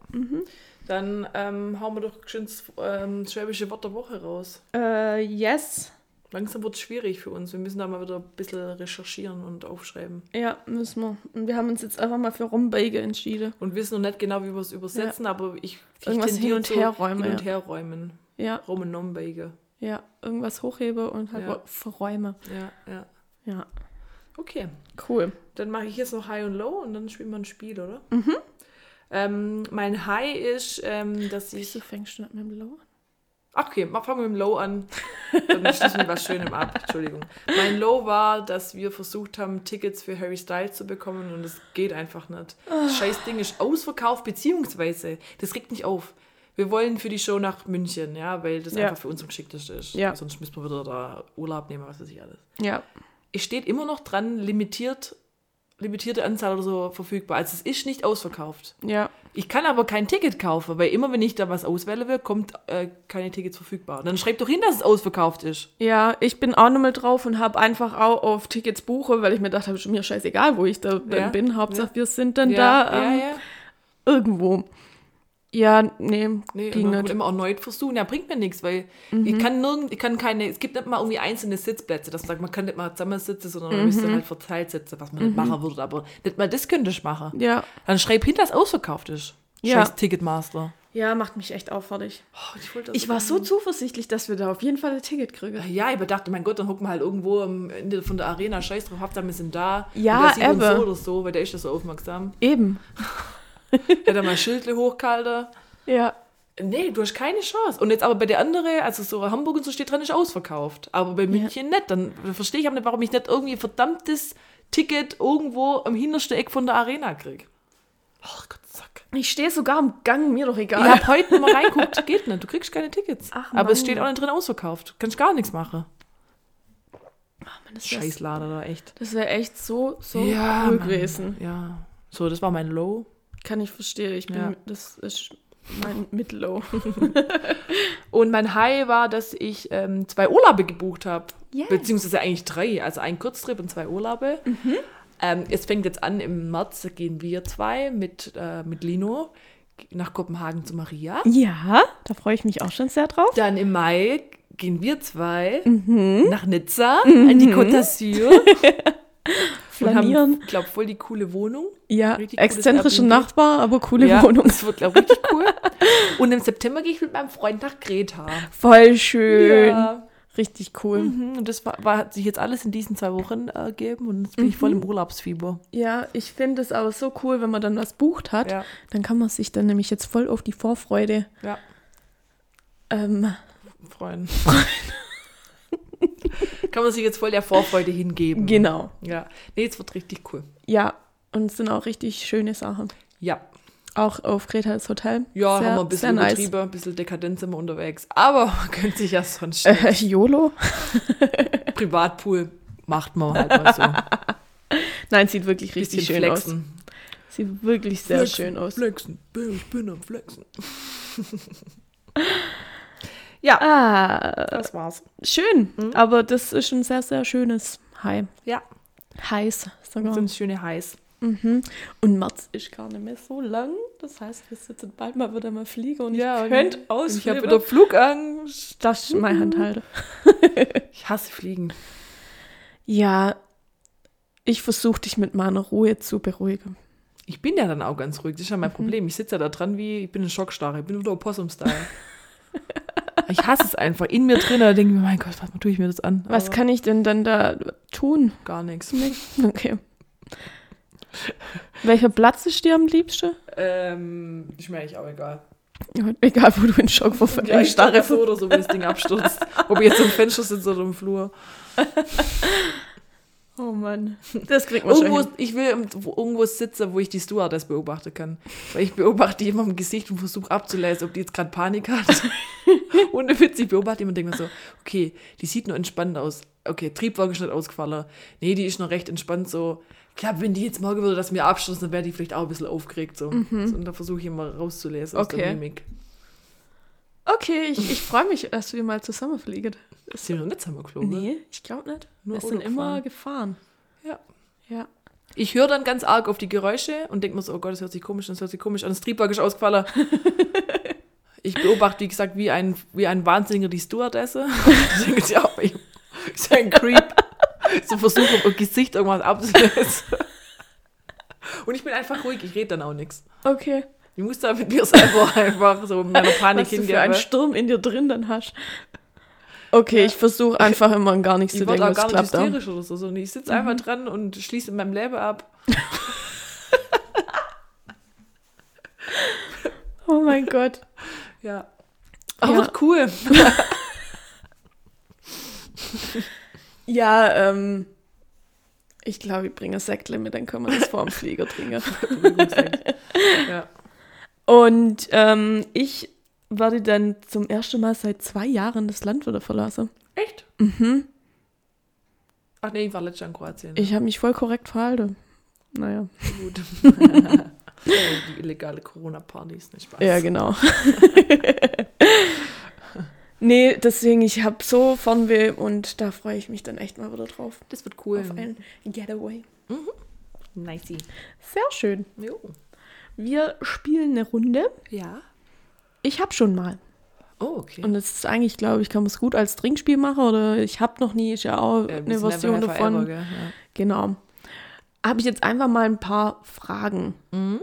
Dann ähm, hauen wir doch schön das ähm, schwäbische Wort der Woche raus. Äh, yes. Langsam wird es schwierig für uns. Wir müssen da mal wieder ein bisschen recherchieren und aufschreiben. Ja, müssen wir. Und wir haben uns jetzt einfach mal für Rumbeige entschieden. Und wissen noch nicht genau, wie wir es übersetzen, aber ich, ich Irgendwas hin und her räumen, Hin und ja. her räumen. Ja, Rum und Nombeige. ja. Irgendwas hochhebe und halt Ja. ja. verräume. Ja, ja. Ja. Okay. Cool. Dann mache ich jetzt noch High und Low und dann spielen wir ein Spiel, oder? Mhm. Ähm, mein High ist, ähm, dass ich. Wieso fängst du nicht mit dem Low an? Ach, okay, fangen wir mit dem Low an. Dann schließen wir was Schönem ab. Entschuldigung. Mein Low war, dass wir versucht haben, Tickets für Harry Styles zu bekommen und es geht einfach nicht. Das scheiß Ding ist ausverkauft, beziehungsweise, das regt mich auf. Wir wollen für die Show nach München, ja, weil das Ja. einfach für uns am geschicktesten ist. Ja. Sonst müssen wir wieder da Urlaub nehmen, was weiß ich alles. Ja. Es steht immer noch dran, limitiert, limitierte Anzahl oder so verfügbar. Also es ist nicht ausverkauft. Ja. Ich kann aber kein Ticket kaufen, weil immer, wenn ich da was auswählen will, kommt äh, keine Tickets verfügbar. Dann schreibt doch hin, dass es ausverkauft ist. Ja, ich bin auch nochmal drauf und habe einfach auch auf Tickets buche, weil ich mir gedacht habe, ist mir scheißegal, wo ich da Ja. bin. Hauptsache, wir sind dann ja, da ähm, ja, ja. irgendwo. Ja, nee, Nee, ging dann nicht. immer erneut versuchen. Ja, bringt mir nichts, weil Mhm. ich kann nirgend, ich kann keine, es gibt nicht mal irgendwie einzelne Sitzplätze, dass man sagt, man kann nicht mal zusammen sitzen, sondern man Mhm. müsste halt verteilt sitzen, was man nicht machen würde. Aber nicht mal das könnte ich machen. Ja. Dann schreib hin, dass ausverkauft ist. Ja. Scheiß Ticketmaster. Ja, macht mich echt auffällig. Oh, ich Ich war so zuversichtlich, dass wir da auf jeden Fall ein Ticket kriegen. Ja, ich dachte, mein Gott, dann hocken wir halt irgendwo am Ende von der Arena, scheiß drauf, Hauptsache wir sind da. Ja, Und der sieht uns eben. so oder so, weil der ist ja so aufmerksam. Eben. Hätte mal Schildle hochgehalten. Ja. Nee, du hast keine Chance. Und jetzt aber bei der andere, also so Hamburg und so steht dran, ist ausverkauft. Aber bei München nicht. Dann verstehe ich aber nicht, warum ich nicht irgendwie ein verdammtes Ticket irgendwo am hintersten Eck von der Arena krieg. Ach Gott, Sack. Ich stehe sogar am Gang, mir doch egal. Ich habe heute mal reinguckt, geht nicht. Du kriegst keine Tickets. Ach, aber es steht auch nicht drin ausverkauft. Du kannst gar nichts machen. Mann, das wär- Scheißlader da, echt. Das wäre echt so, so Ja, cool gewesen. Ja. So, das war mein Low. Kann ich verstehen. Ich bin, Ja. das ist mein Mittellow. Und mein High war, dass ich ähm, zwei Urlaube gebucht habe. Yes. Beziehungsweise eigentlich drei. Also ein Kurztrip und zwei Urlaube. Mhm. Ähm, es fängt jetzt an, im März gehen wir zwei mit, äh, mit Lino nach Kopenhagen zu Maria. Ja, da freue ich mich auch schon sehr drauf. Dann im Mai gehen wir zwei Mhm. nach Nizza an die Côte d'Azur. Flanieren. glaube voll die coole Wohnung. Ja, exzentrische. Nachbar, aber coole ja, Wohnung. Das wird, glaube ich, richtig cool. Und im September gehe ich mit meinem Freund nach Kreta. Voll schön. Ja. Richtig cool. Mhm, Und das war, war, hat sich jetzt alles in diesen zwei Wochen ergeben und jetzt bin ich voll im Urlaubsfieber. Ja, ich finde es aber so cool, wenn man dann was bucht hat. Ja. Dann kann man sich dann nämlich jetzt voll auf die Vorfreude Ja, ähm, freuen. Kann man sich jetzt voll der Vorfreude hingeben. Genau. Ja. Nee, es wird richtig cool. Ja, und es sind auch richtig schöne Sachen. Ja. Auch auf Kreta das Hotel. Ja, sehr, haben wir ein bisschen sehr nice. ein bisschen dekadent sind wir unterwegs. Aber man könnte sich ja sonst Äh, YOLO? Privatpool macht man halt mal so. Nein, sieht wirklich richtig schön flexen. aus. Sieht wirklich sehr schön aus. Flexen. Ich bin am Flexen. Ah, Das war's. schön. Mhm. Aber das ist ein sehr, sehr schönes High. Ja, Heiß sogar. sind schöne Heiß. Mhm. Und März ist gar nicht mehr so lang. Das heißt, wir sitzen bald mal wieder mal fliegen und Ja, ich könnte und Ich habe wieder Flugangst. Das ist meine Handhalte. Ich hasse Fliegen. Ja, ich versuche dich mit meiner Ruhe zu beruhigen. Ich bin ja dann auch ganz ruhig. Das ist ja mein Problem. Ich sitze ja da dran wie, ich bin in Schockstarre. Ich bin wieder Opossum-Style. ich hasse es einfach. In mir drin, da denke ich mir, mein Gott, was tue ich mir das an? Was Aber kann ich denn dann da tun? Gar nichts. Okay. Welcher Platz ist dir am liebsten? Ähm, ist mir eigentlich auch egal. Egal, wo du in Schock vor Ja, ich Starre so oder so, wenn das Ding abstürzt. Ob ich jetzt im Fenster sitze oder im Flur. Oh Mann. Das kriegt man schon Irgendwo, hin. ich will irgendwo- sitzen, wo ich die Stewardess beobachten kann. Weil ich beobachte die immer im Gesicht und versuche abzulesen, ob die jetzt gerade Panik hat. und Witz, ich beobachte immer und denke mir so, okay, die sieht nur entspannt aus. Okay, Triebwagen ist nicht ausgefallen. Nee, die ist noch recht entspannt so. Ich glaube, wenn die jetzt morgen würde, dass mir abstoßen, dann wäre die vielleicht auch ein bisschen aufgeregt. So. so und da versuche ich immer rauszulesen aus der Okay. Mimik. Okay, ich, ich freue mich, dass wir mal zusammenfliegen. Sind wir noch nicht zusammengeflogen? Nee, ich glaube nicht. Nur wir sind immer gefahren. Ja. Ja. Ich höre dann ganz arg auf die Geräusche und denke mir so, oh Gott, das hört sich komisch an, das hört sich komisch an. Das Triebwerk ist ausgefallen. ich beobachte, wie gesagt, wie ein, wie ein Wahnsinniger die Stewardesse. ich denke, ja, ich ist ein Creep. so versuche im Gesicht irgendwas abzulesen. Und ich bin einfach ruhig, ich rede dann auch nichts. Okay. Ich muss da mit mir selber einfach so mit meiner Panik Was du für hingehen. einen Sturm in dir drin dann hast. Okay, ich versuche einfach immer an gar nichts Ich zu war denken, da was gar nicht auch. hysterisch oder so, sondern ich sitze einfach dran und schließe in meinem Leben ab. Oh mein Gott. Ja. Aber Ja. cool. Ja, ähm, ich glaube, ich bringe ein mit, dann können wir das vor dem Flieger trinken. ja. Und ähm, ich werde dann zum ersten Mal seit zwei Jahren das Land wieder verlassen. Echt? Mhm. Ach nee, ich war letztes Jahr in Kroatien. Ich habe mich voll korrekt verhalten. Naja. Gut. Oh, die illegale Corona-Partys, nicht Spaß. Ja, genau. nee, deswegen, ich habe so Fernweh und da freue ich mich dann echt mal wieder drauf. Das wird cool. Auf ein Getaway. Nicey. Sehr schön. Jo. Wir spielen eine Runde. Ja. Ich habe schon mal. Oh, okay. Und das ist eigentlich, glaube ich, kann man es gut als Trinkspiel machen oder ich habe noch nie, ist ja auch Ja, eine Version davon. ever, gell? Ja. Genau. Habe ich jetzt einfach mal ein paar Fragen. Mhm.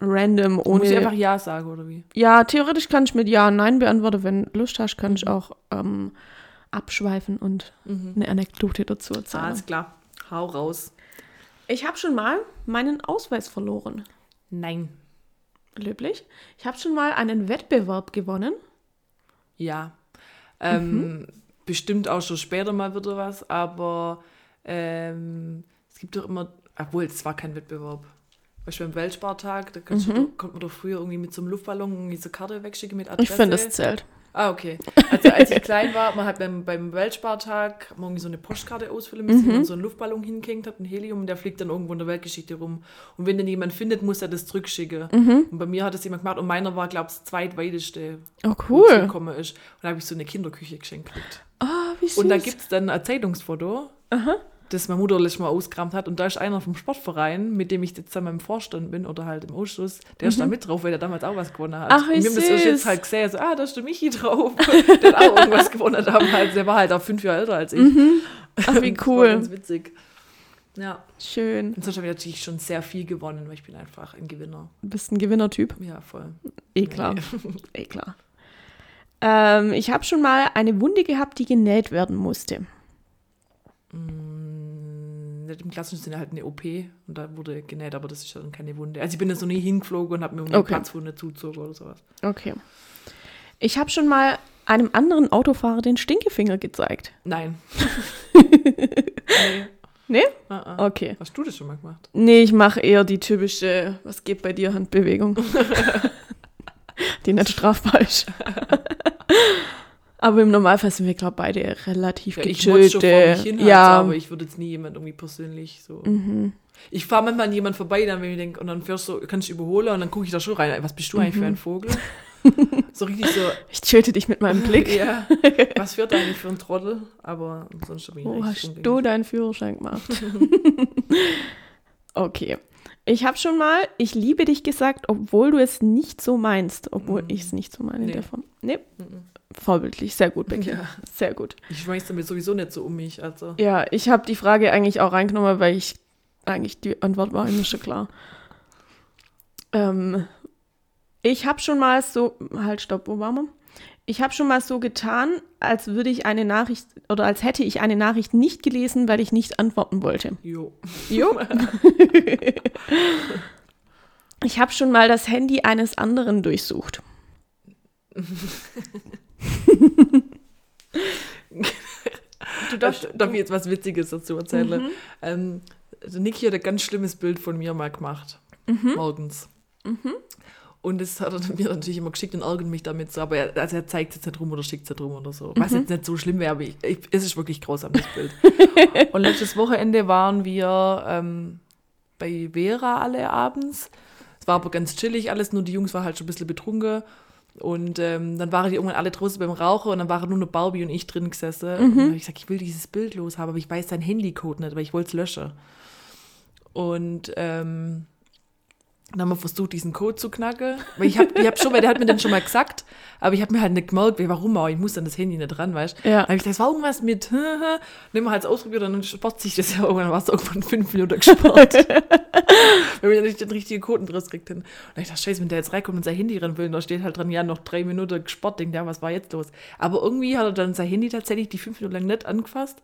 Random, ohne. Muss ich einfach Ja sagen, oder wie? ja, theoretisch kann ich mit Ja und Nein beantworten. Wenn du Lust hast, kann Mhm. ich auch ähm, abschweifen und eine Anekdote dazu erzählen. Alles klar. Hau raus. Ich habe schon mal meinen Ausweis verloren. Nein. Löblich. Ich habe schon mal einen Wettbewerb gewonnen. Ja. Ähm, Mhm. Bestimmt auch schon später mal wieder was, aber ähm, es gibt doch immer, obwohl es war kein Wettbewerb. Du, beim Weltspartag, da kannst du, konnte man doch früher irgendwie mit so einem Luftballon irgendwie so Karte wegschicken mit Adresse. Mhm. Ich finde, das zählt. Ah, okay. Also als ich klein war, man hat beim, beim Weltspartag irgendwie so eine Postkarte ausfüllen müssen, wo man so einen Luftballon hingehängt hat, ein Helium, und der fliegt dann irgendwo in der Weltgeschichte rum. Und wenn den jemand findet, muss er das zurückschicken. Und bei mir hat das jemand gemacht und meiner war, glaube ich, das zweitweiteste, Oh, wo cool. zugekommen ist. Und da habe ich so eine Kinderküche geschenkt gekriegt. Ah, wie süß. Und da gibt es dann ein Zeitungsfoto, das meine Mutter letztes Mal ausgekramt hat. Und da ist einer vom Sportverein, mit dem ich jetzt zusammen im Vorstand bin oder halt im Ausschuss, der ist da mit drauf, weil der damals auch was gewonnen hat. Mhm. Ach, wie und wir haben das jetzt halt gesehen, so, ah, da ist der Michi drauf. der hat auch irgendwas gewonnen damals. Der war halt auch fünf Jahre älter als ich. Ach, wie cool. ganz witzig. Ja. Schön. Und sonst habe ich natürlich schon sehr viel gewonnen, weil ich bin einfach ein Gewinner. Du bist ein Gewinnertyp. Ja, voll. Eh klar. eh klar. Ähm, ich habe schon mal eine Wunde gehabt, die genäht werden musste. Nicht Im klassischen Sinne halt eine OP und da wurde genäht, aber das ist ja dann keine Wunde. Also ich bin da so nie hingeflogen und habe mir irgendwie Okay. eine Platzwunde zugezogen oder sowas. Okay. Ich habe schon mal einem anderen Autofahrer den Stinkefinger gezeigt. Nein. nee. Nee? Ah, ah. Okay. Hast du das schon mal gemacht? Nee, ich mache eher die typische, was geht bei dir, Handbewegung. die nicht strafbar ist. Aber im Normalfall sind wir, glaube ich, beide relativ Ja, ich schon vor mich hin, ja, aber ich würde jetzt nie jemand irgendwie persönlich so. Mhm. Ich fahre manchmal an jemand vorbei, dann wenn ich denke, und dann fährst du, kannst du überholen und dann gucke ich da schon rein. Was bist du eigentlich Mhm. für ein Vogel? so richtig so, ich töte dich mit meinem Blick. ja, was führt eigentlich für ein Trottel? Aber sonst bin ich Wo eigentlich hast du deinen Führerschein gemacht? okay. Ich habe schon mal, ich liebe dich gesagt, obwohl du es nicht so meinst. Obwohl ich es nicht so meine in Mhm. Nee. der Form. Nee. Vorbildlich. Sehr gut, Becky. Ja. Sehr gut. Ich schmeiß damit sowieso nicht so um mich. Also. Ja, ich habe die Frage eigentlich auch reingenommen, weil ich eigentlich die Antwort war mir schon klar. Ähm, ich habe schon mal so, halt, stopp, wo waren wir? Ich habe schon mal so getan, als würde ich eine Nachricht oder als hätte ich eine Nachricht nicht gelesen, weil ich nicht antworten wollte. Jo. Jo. ich habe schon mal das Handy eines anderen durchsucht. Du darfst, darf ich jetzt was Witziges dazu erzählen? Mhm. Ähm, also Niki hat ein ganz schlimmes Bild von mir mal gemacht. Mhm. Morgens. Und das hat er mir natürlich immer geschickt und ärgert mich damit so. Aber er, also er zeigt es jetzt nicht rum oder schickt es nicht rum oder so. Was Mhm. jetzt nicht so schlimm wäre, aber ich, ich, es ist wirklich grausam, das Bild. und letztes Wochenende waren wir ähm, bei Vera alle abends. Es war aber ganz chillig alles, nur die Jungs waren halt schon ein bisschen betrunken. Und ähm, dann waren die irgendwann alle draußen beim Rauchen und dann waren nur noch Barbie und ich drin gesessen. Und dann hab ich gesagt, ich will dieses Bild loshaben, aber ich weiß dein Handycode nicht, aber ich wollte es löschen. Und ähm, dann haben wir versucht, diesen Code zu knacken. Weil ich habe ich hab schon, weil der hat mir den schon mal gesagt, aber ich habe mir halt nicht gemerkt, warum auch. Ich muss dann das Handy nicht dran, weißt du? Ja. Dann habe ich gedacht, es war irgendwas mit, dann haben wir halt ausprobiert und dann spart sich das ja irgendwann, war es irgendwann fünf Minuten gespart. Weil wir nicht den richtigen Code drin haben. Und ich dachte, scheiße, wenn der jetzt reinkommt und sein Handy rennen will, da steht halt dran, ja, noch drei Minuten gespart, denkt ja, was war jetzt los? Aber irgendwie hat er dann sein Handy tatsächlich die fünf Minuten lang nicht angefasst.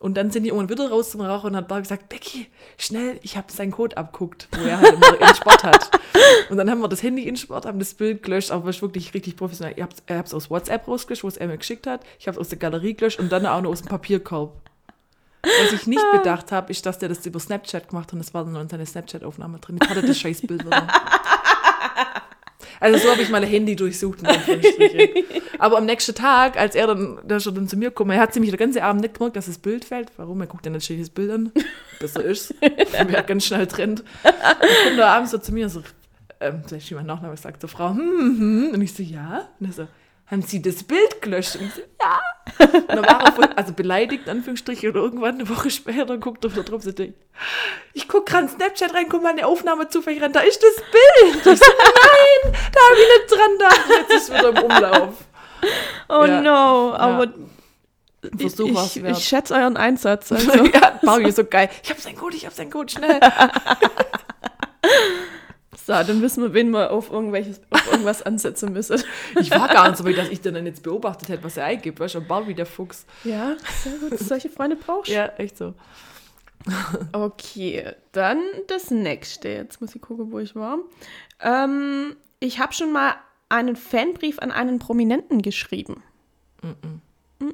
Und dann sind die irgendwann wieder raus zum Rauchen und hat Barbie gesagt, Becky, schnell, ich habe seinen Code abguckt, wo er halt immer in Sport hat. Und dann haben wir das Handy in Sport, haben das Bild gelöscht, aber ist wirklich richtig professionell. Ich habe es aus WhatsApp rausgelöscht, wo es er mir geschickt hat. Ich habe es aus der Galerie gelöscht und dann auch noch aus dem Papierkorb. Was ich nicht bedacht habe, ist, dass der das über Snapchat gemacht hat und es war dann noch in seiner Snapchat-Aufnahme drin. Jetzt hat er das scheiß Bild wieder. Also so habe ich meine Handy durchsucht. Aber am nächsten Tag, als er dann, der schon dann zu mir kam, er hat ziemlich den ganzen Abend nicht gemerkt, dass das Bild fällt. Warum? Er guckt ja natürlich das Bild an. Besser ist. Wer ganz schnell trennt. Und kommt abends so zu mir so, ähm, vielleicht jemand Nachname sagt so, Frau, hm, hm. Und ich so, ja. Und er so, haben Sie das Bild gelöscht? Und so, ja. Und dann war er voll, also beleidigt, in Anführungsstrichen, und irgendwann eine Woche später guckt er da drauf und sagt, ich guck gerade in Snapchat rein, guck mal eine Aufnahme zufällig rein, da ist das Bild. Ich so, nein, da habe ich nicht dran gedacht. Jetzt ist es wieder im Umlauf. Oh Ja. no, aber Ein Versuch ich, ich, ich schätze euren Einsatz. Also. ja, Barbie so geil. Ich hab seinen Code, ich hab seinen Code, schnell. So, dann wissen wir, wen wir auf, irgendwelches, auf irgendwas ansetzen müssen. Ich war gar nicht so weit, dass ich dann jetzt beobachtet hätte, was er eingibt. Weißt du, Barbie, der Fuchs. Ja, sehr gut. Solche Freunde brauchst du. Ja, echt so. Okay, dann das nächste. Jetzt muss ich gucken, wo ich war. Ähm, ich habe schon mal einen Fanbrief an einen Prominenten geschrieben.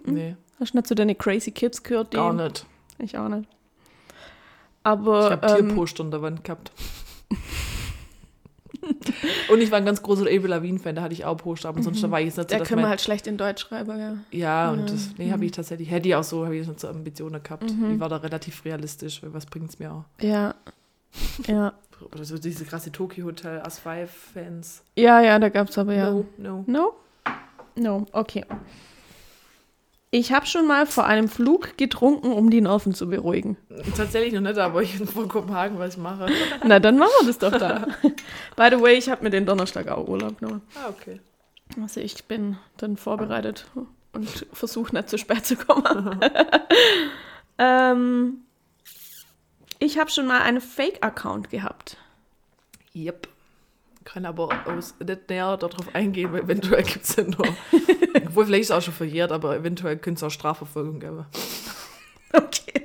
Nee, Hast du nicht so deine Crazy Kids gehört? Die? gar nicht. Ich auch nicht. Ich Aber habe ähm, Tierposter an der Wand gehabt. Und ich war ein ganz großer Avril Lavigne-Fan, da hatte ich auch aber sonst war ich jetzt nicht so, dass können wir halt schlecht in Deutsch schreiben, ja. Ja, und das, nee, habe ich tatsächlich, hätte ich auch so, habe ich nicht so Ambitionen gehabt. Mhm. Ich war da relativ realistisch, weil was bringt es mir auch? Ja. Ja. Oder so diese krasse Tokyo-Hotel, As-5-Fans. Ja, ja, da gab es aber ja. No, no. No? No, okay. Ich habe schon mal vor einem Flug getrunken, um die Nerven zu beruhigen. Tatsächlich noch nicht, aber ich bin von Kopenhagen, was ich mache. Na, dann machen wir das doch da. By the way, ich habe mir den Donnerstag auch Urlaub genommen. Ah, okay. Also ich bin dann vorbereitet und versuche nicht zu spät zu kommen. ähm, ich habe schon mal einen Fake-Account gehabt. Yep. Kann aber aus, nicht näher darauf eingehen, weil eventuell gibt es ja nur. Obwohl, vielleicht ist es auch schon verjährt, aber eventuell könnte es auch Strafverfolgung geben. Okay.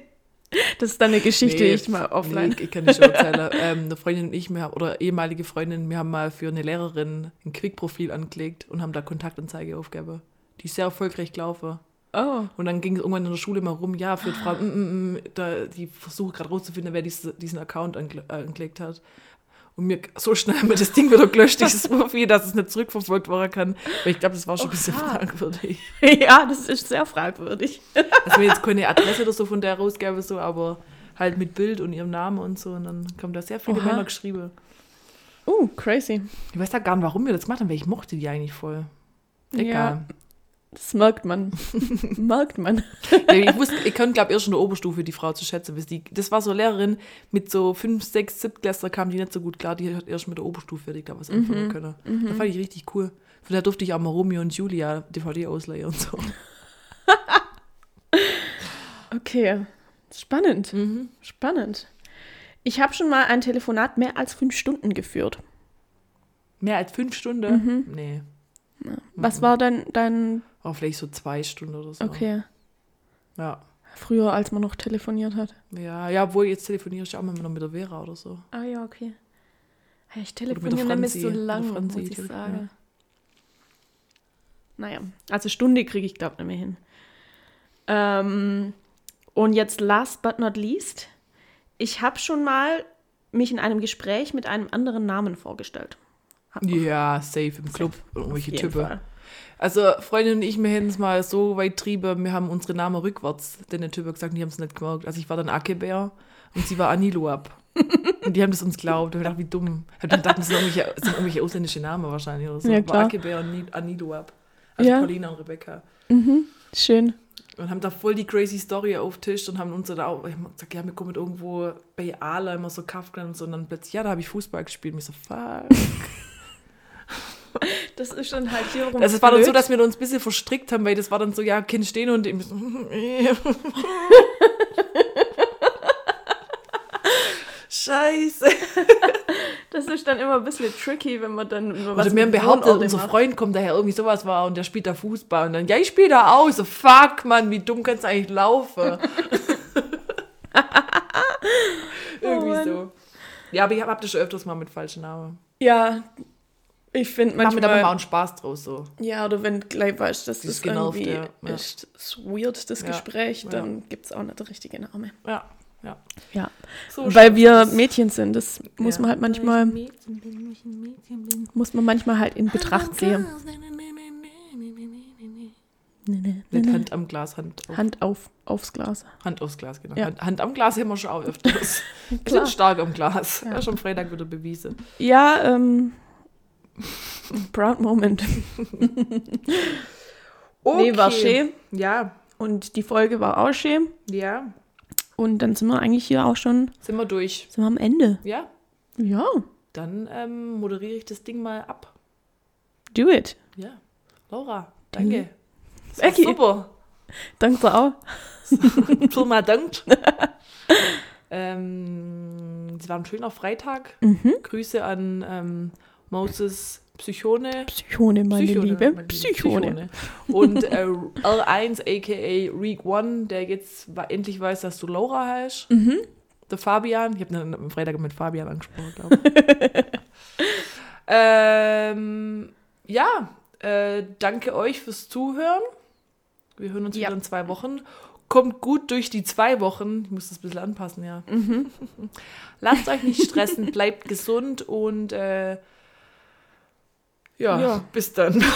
Das ist dann eine Geschichte, die Nee, ich mal offline. Nee, ich kann nicht erzählen. ähm, eine Freundin und ich, wir, oder ehemalige Freundin, wir haben mal für eine Lehrerin ein Quick-Profil angelegt und haben da Kontaktanzeige aufgegeben. Die ist sehr erfolgreich gelaufen. Oh. Und dann ging es irgendwann in der Schule mal rum, ja, für die Frau, mm, mm, mm, da, die versuche gerade rauszufinden, wer diese, diesen Account äh, angelegt hat. Und mir so schnell haben wir das Ding wieder gelöscht, dieses Profil, dass es nicht zurückverfolgt werden kann. Weil ich glaube, das war schon ein bisschen fragwürdig. ja, das ist sehr fragwürdig. Also mir jetzt keine Adresse oder so von der rausgebe, so, aber halt mit Bild und ihrem Namen und so. Und dann kommen da sehr viele Oha. Männer geschrieben. Uh, crazy. Ich weiß da gar nicht, warum wir das gemacht haben, weil ich mochte die eigentlich voll. Egal. Ja, das merkt man. merkt man. Ja, ich wusste, ich konnte, glaube erst in der Oberstufe die Frau zu schätzen. weil Die, das war so eine Lehrerin mit so fünf, sechs, siebtklässler kam die nicht so gut klar. Die hat erst mit der Oberstufe fertig da was anfangen können. Da fand ich richtig cool. Von der durfte ich auch mal Romeo und Julia DVD ausleihen und so. Okay, spannend. Spannend. Ich habe schon mal ein Telefonat mehr als fünf Stunden geführt. Mehr als fünf Stunden? Nee. Was war denn dein. Auch vielleicht so zwei Stunden oder so. Okay. Ja. Früher, als man noch telefoniert hat. Ja, ja, obwohl jetzt telefoniere ich auch immer noch mit der Vera oder so. Ah ja, okay. Ja, Ich telefoniere Franzi. so Mit der lang, Franzi muss ich sagen. Naja, also Stunde kriege ich, glaube ich, nicht mehr hin. Ähm, und jetzt last but not least. Ich habe schon mal mich in einem Gespräch mit einem anderen Namen vorgestellt. Hab- Ja, safe im Club. Irgendwelche Typen. Also, Freundin und ich, wir hätten es mal so weit trieben, wir haben unsere Namen rückwärts den Typen gesagt, die haben es nicht gemerkt. Also, ich war dann Akebär und sie war Aniluab. Und die haben das uns glaubt. Und wir dachten, wie dumm. Ich hab dann gedacht, das sind irgendwelche, das sind irgendwelche ausländische Namen wahrscheinlich oder so. Ja, War klar. Akebe und Ni- Aniduab. Also Ja. Paulina und Rebecca. Schön. Und haben da voll die crazy Story auftischt und haben uns da auch, ich gesagt, ja, wir kommen irgendwo bei Ala immer so Kafka und so. Und dann plötzlich, ja, da habe ich Fußball gespielt. Und ich so, fuck. Das ist dann halt hier rum. Also es war dann so, dass wir uns ein bisschen verstrickt haben, weil das war dann so, ja, Kind stehen und ich so, Scheiße. Das ist dann immer ein bisschen tricky, wenn man dann nur Oder was wir haben behauptet, unser. Freund kommt daher, irgendwie sowas war und der spielt da Fußball. Und dann, ja, ich spiele da auch. So, fuck, Mann, wie dumm kannst du eigentlich laufen? irgendwie Mann. so. Ja, aber ich habe hab das schon öfters mal mit falschen Namen. Ja, ich finde Machen wir da manchmal... mal auch einen Spaß draus so. Ja, oder wenn du gleich weißt, dass das ist genervt, irgendwie ja, ja. ist, ist weird, das Ja, Gespräch, ja. dann gibt es auch nicht den richtigen Namen. Ja, ja. Ja, So weil wir. Mädchen sind, das muss Ja. man halt manchmal, Mädchen bin, ich ein Mädchen bin. muss man manchmal halt in Betracht ziehen. Nicht Hand am Glas, Hand auf, Hand auf, aufs Glas. Hand aufs Glas, genau. Ja. Hand, Hand am Glas haben wir schon auch öfters. Wir sind stark am Glas. Ja. Ja. schon Freitag wieder bewiesen. Ja, ähm, proud moment. Nee, war schön. Ja, Und die Folge war auch schön. ja. Und dann sind wir eigentlich hier auch schon, Sind wir durch. sind wir am Ende. Ja, Ja, dann ähm, moderiere ich das Ding mal ab. do it. Ja. Laura, danke. Mhm. Becky. Super. Danke auch. Mal dankt. ähm, es war ein schöner Freitag. Mhm. Grüße an ähm, Moses Psychone. Psychone, meine Psychone, Liebe. meine Liebe. Psychone. Und äh, L1, aka Reek One, der jetzt endlich weiß, dass du Laura heißt. Mhm. Der Fabian. Ich habe ihn am Freitag mit Fabian angesprochen, glaube ich. ähm, ja, äh, danke euch fürs Zuhören. Wir hören uns Ja. wieder in zwei Wochen. Kommt gut durch die zwei Wochen. Ich muss das ein bisschen anpassen, ja. Mhm. Lasst euch nicht stressen, bleibt gesund und äh, ja. ja. bis dann.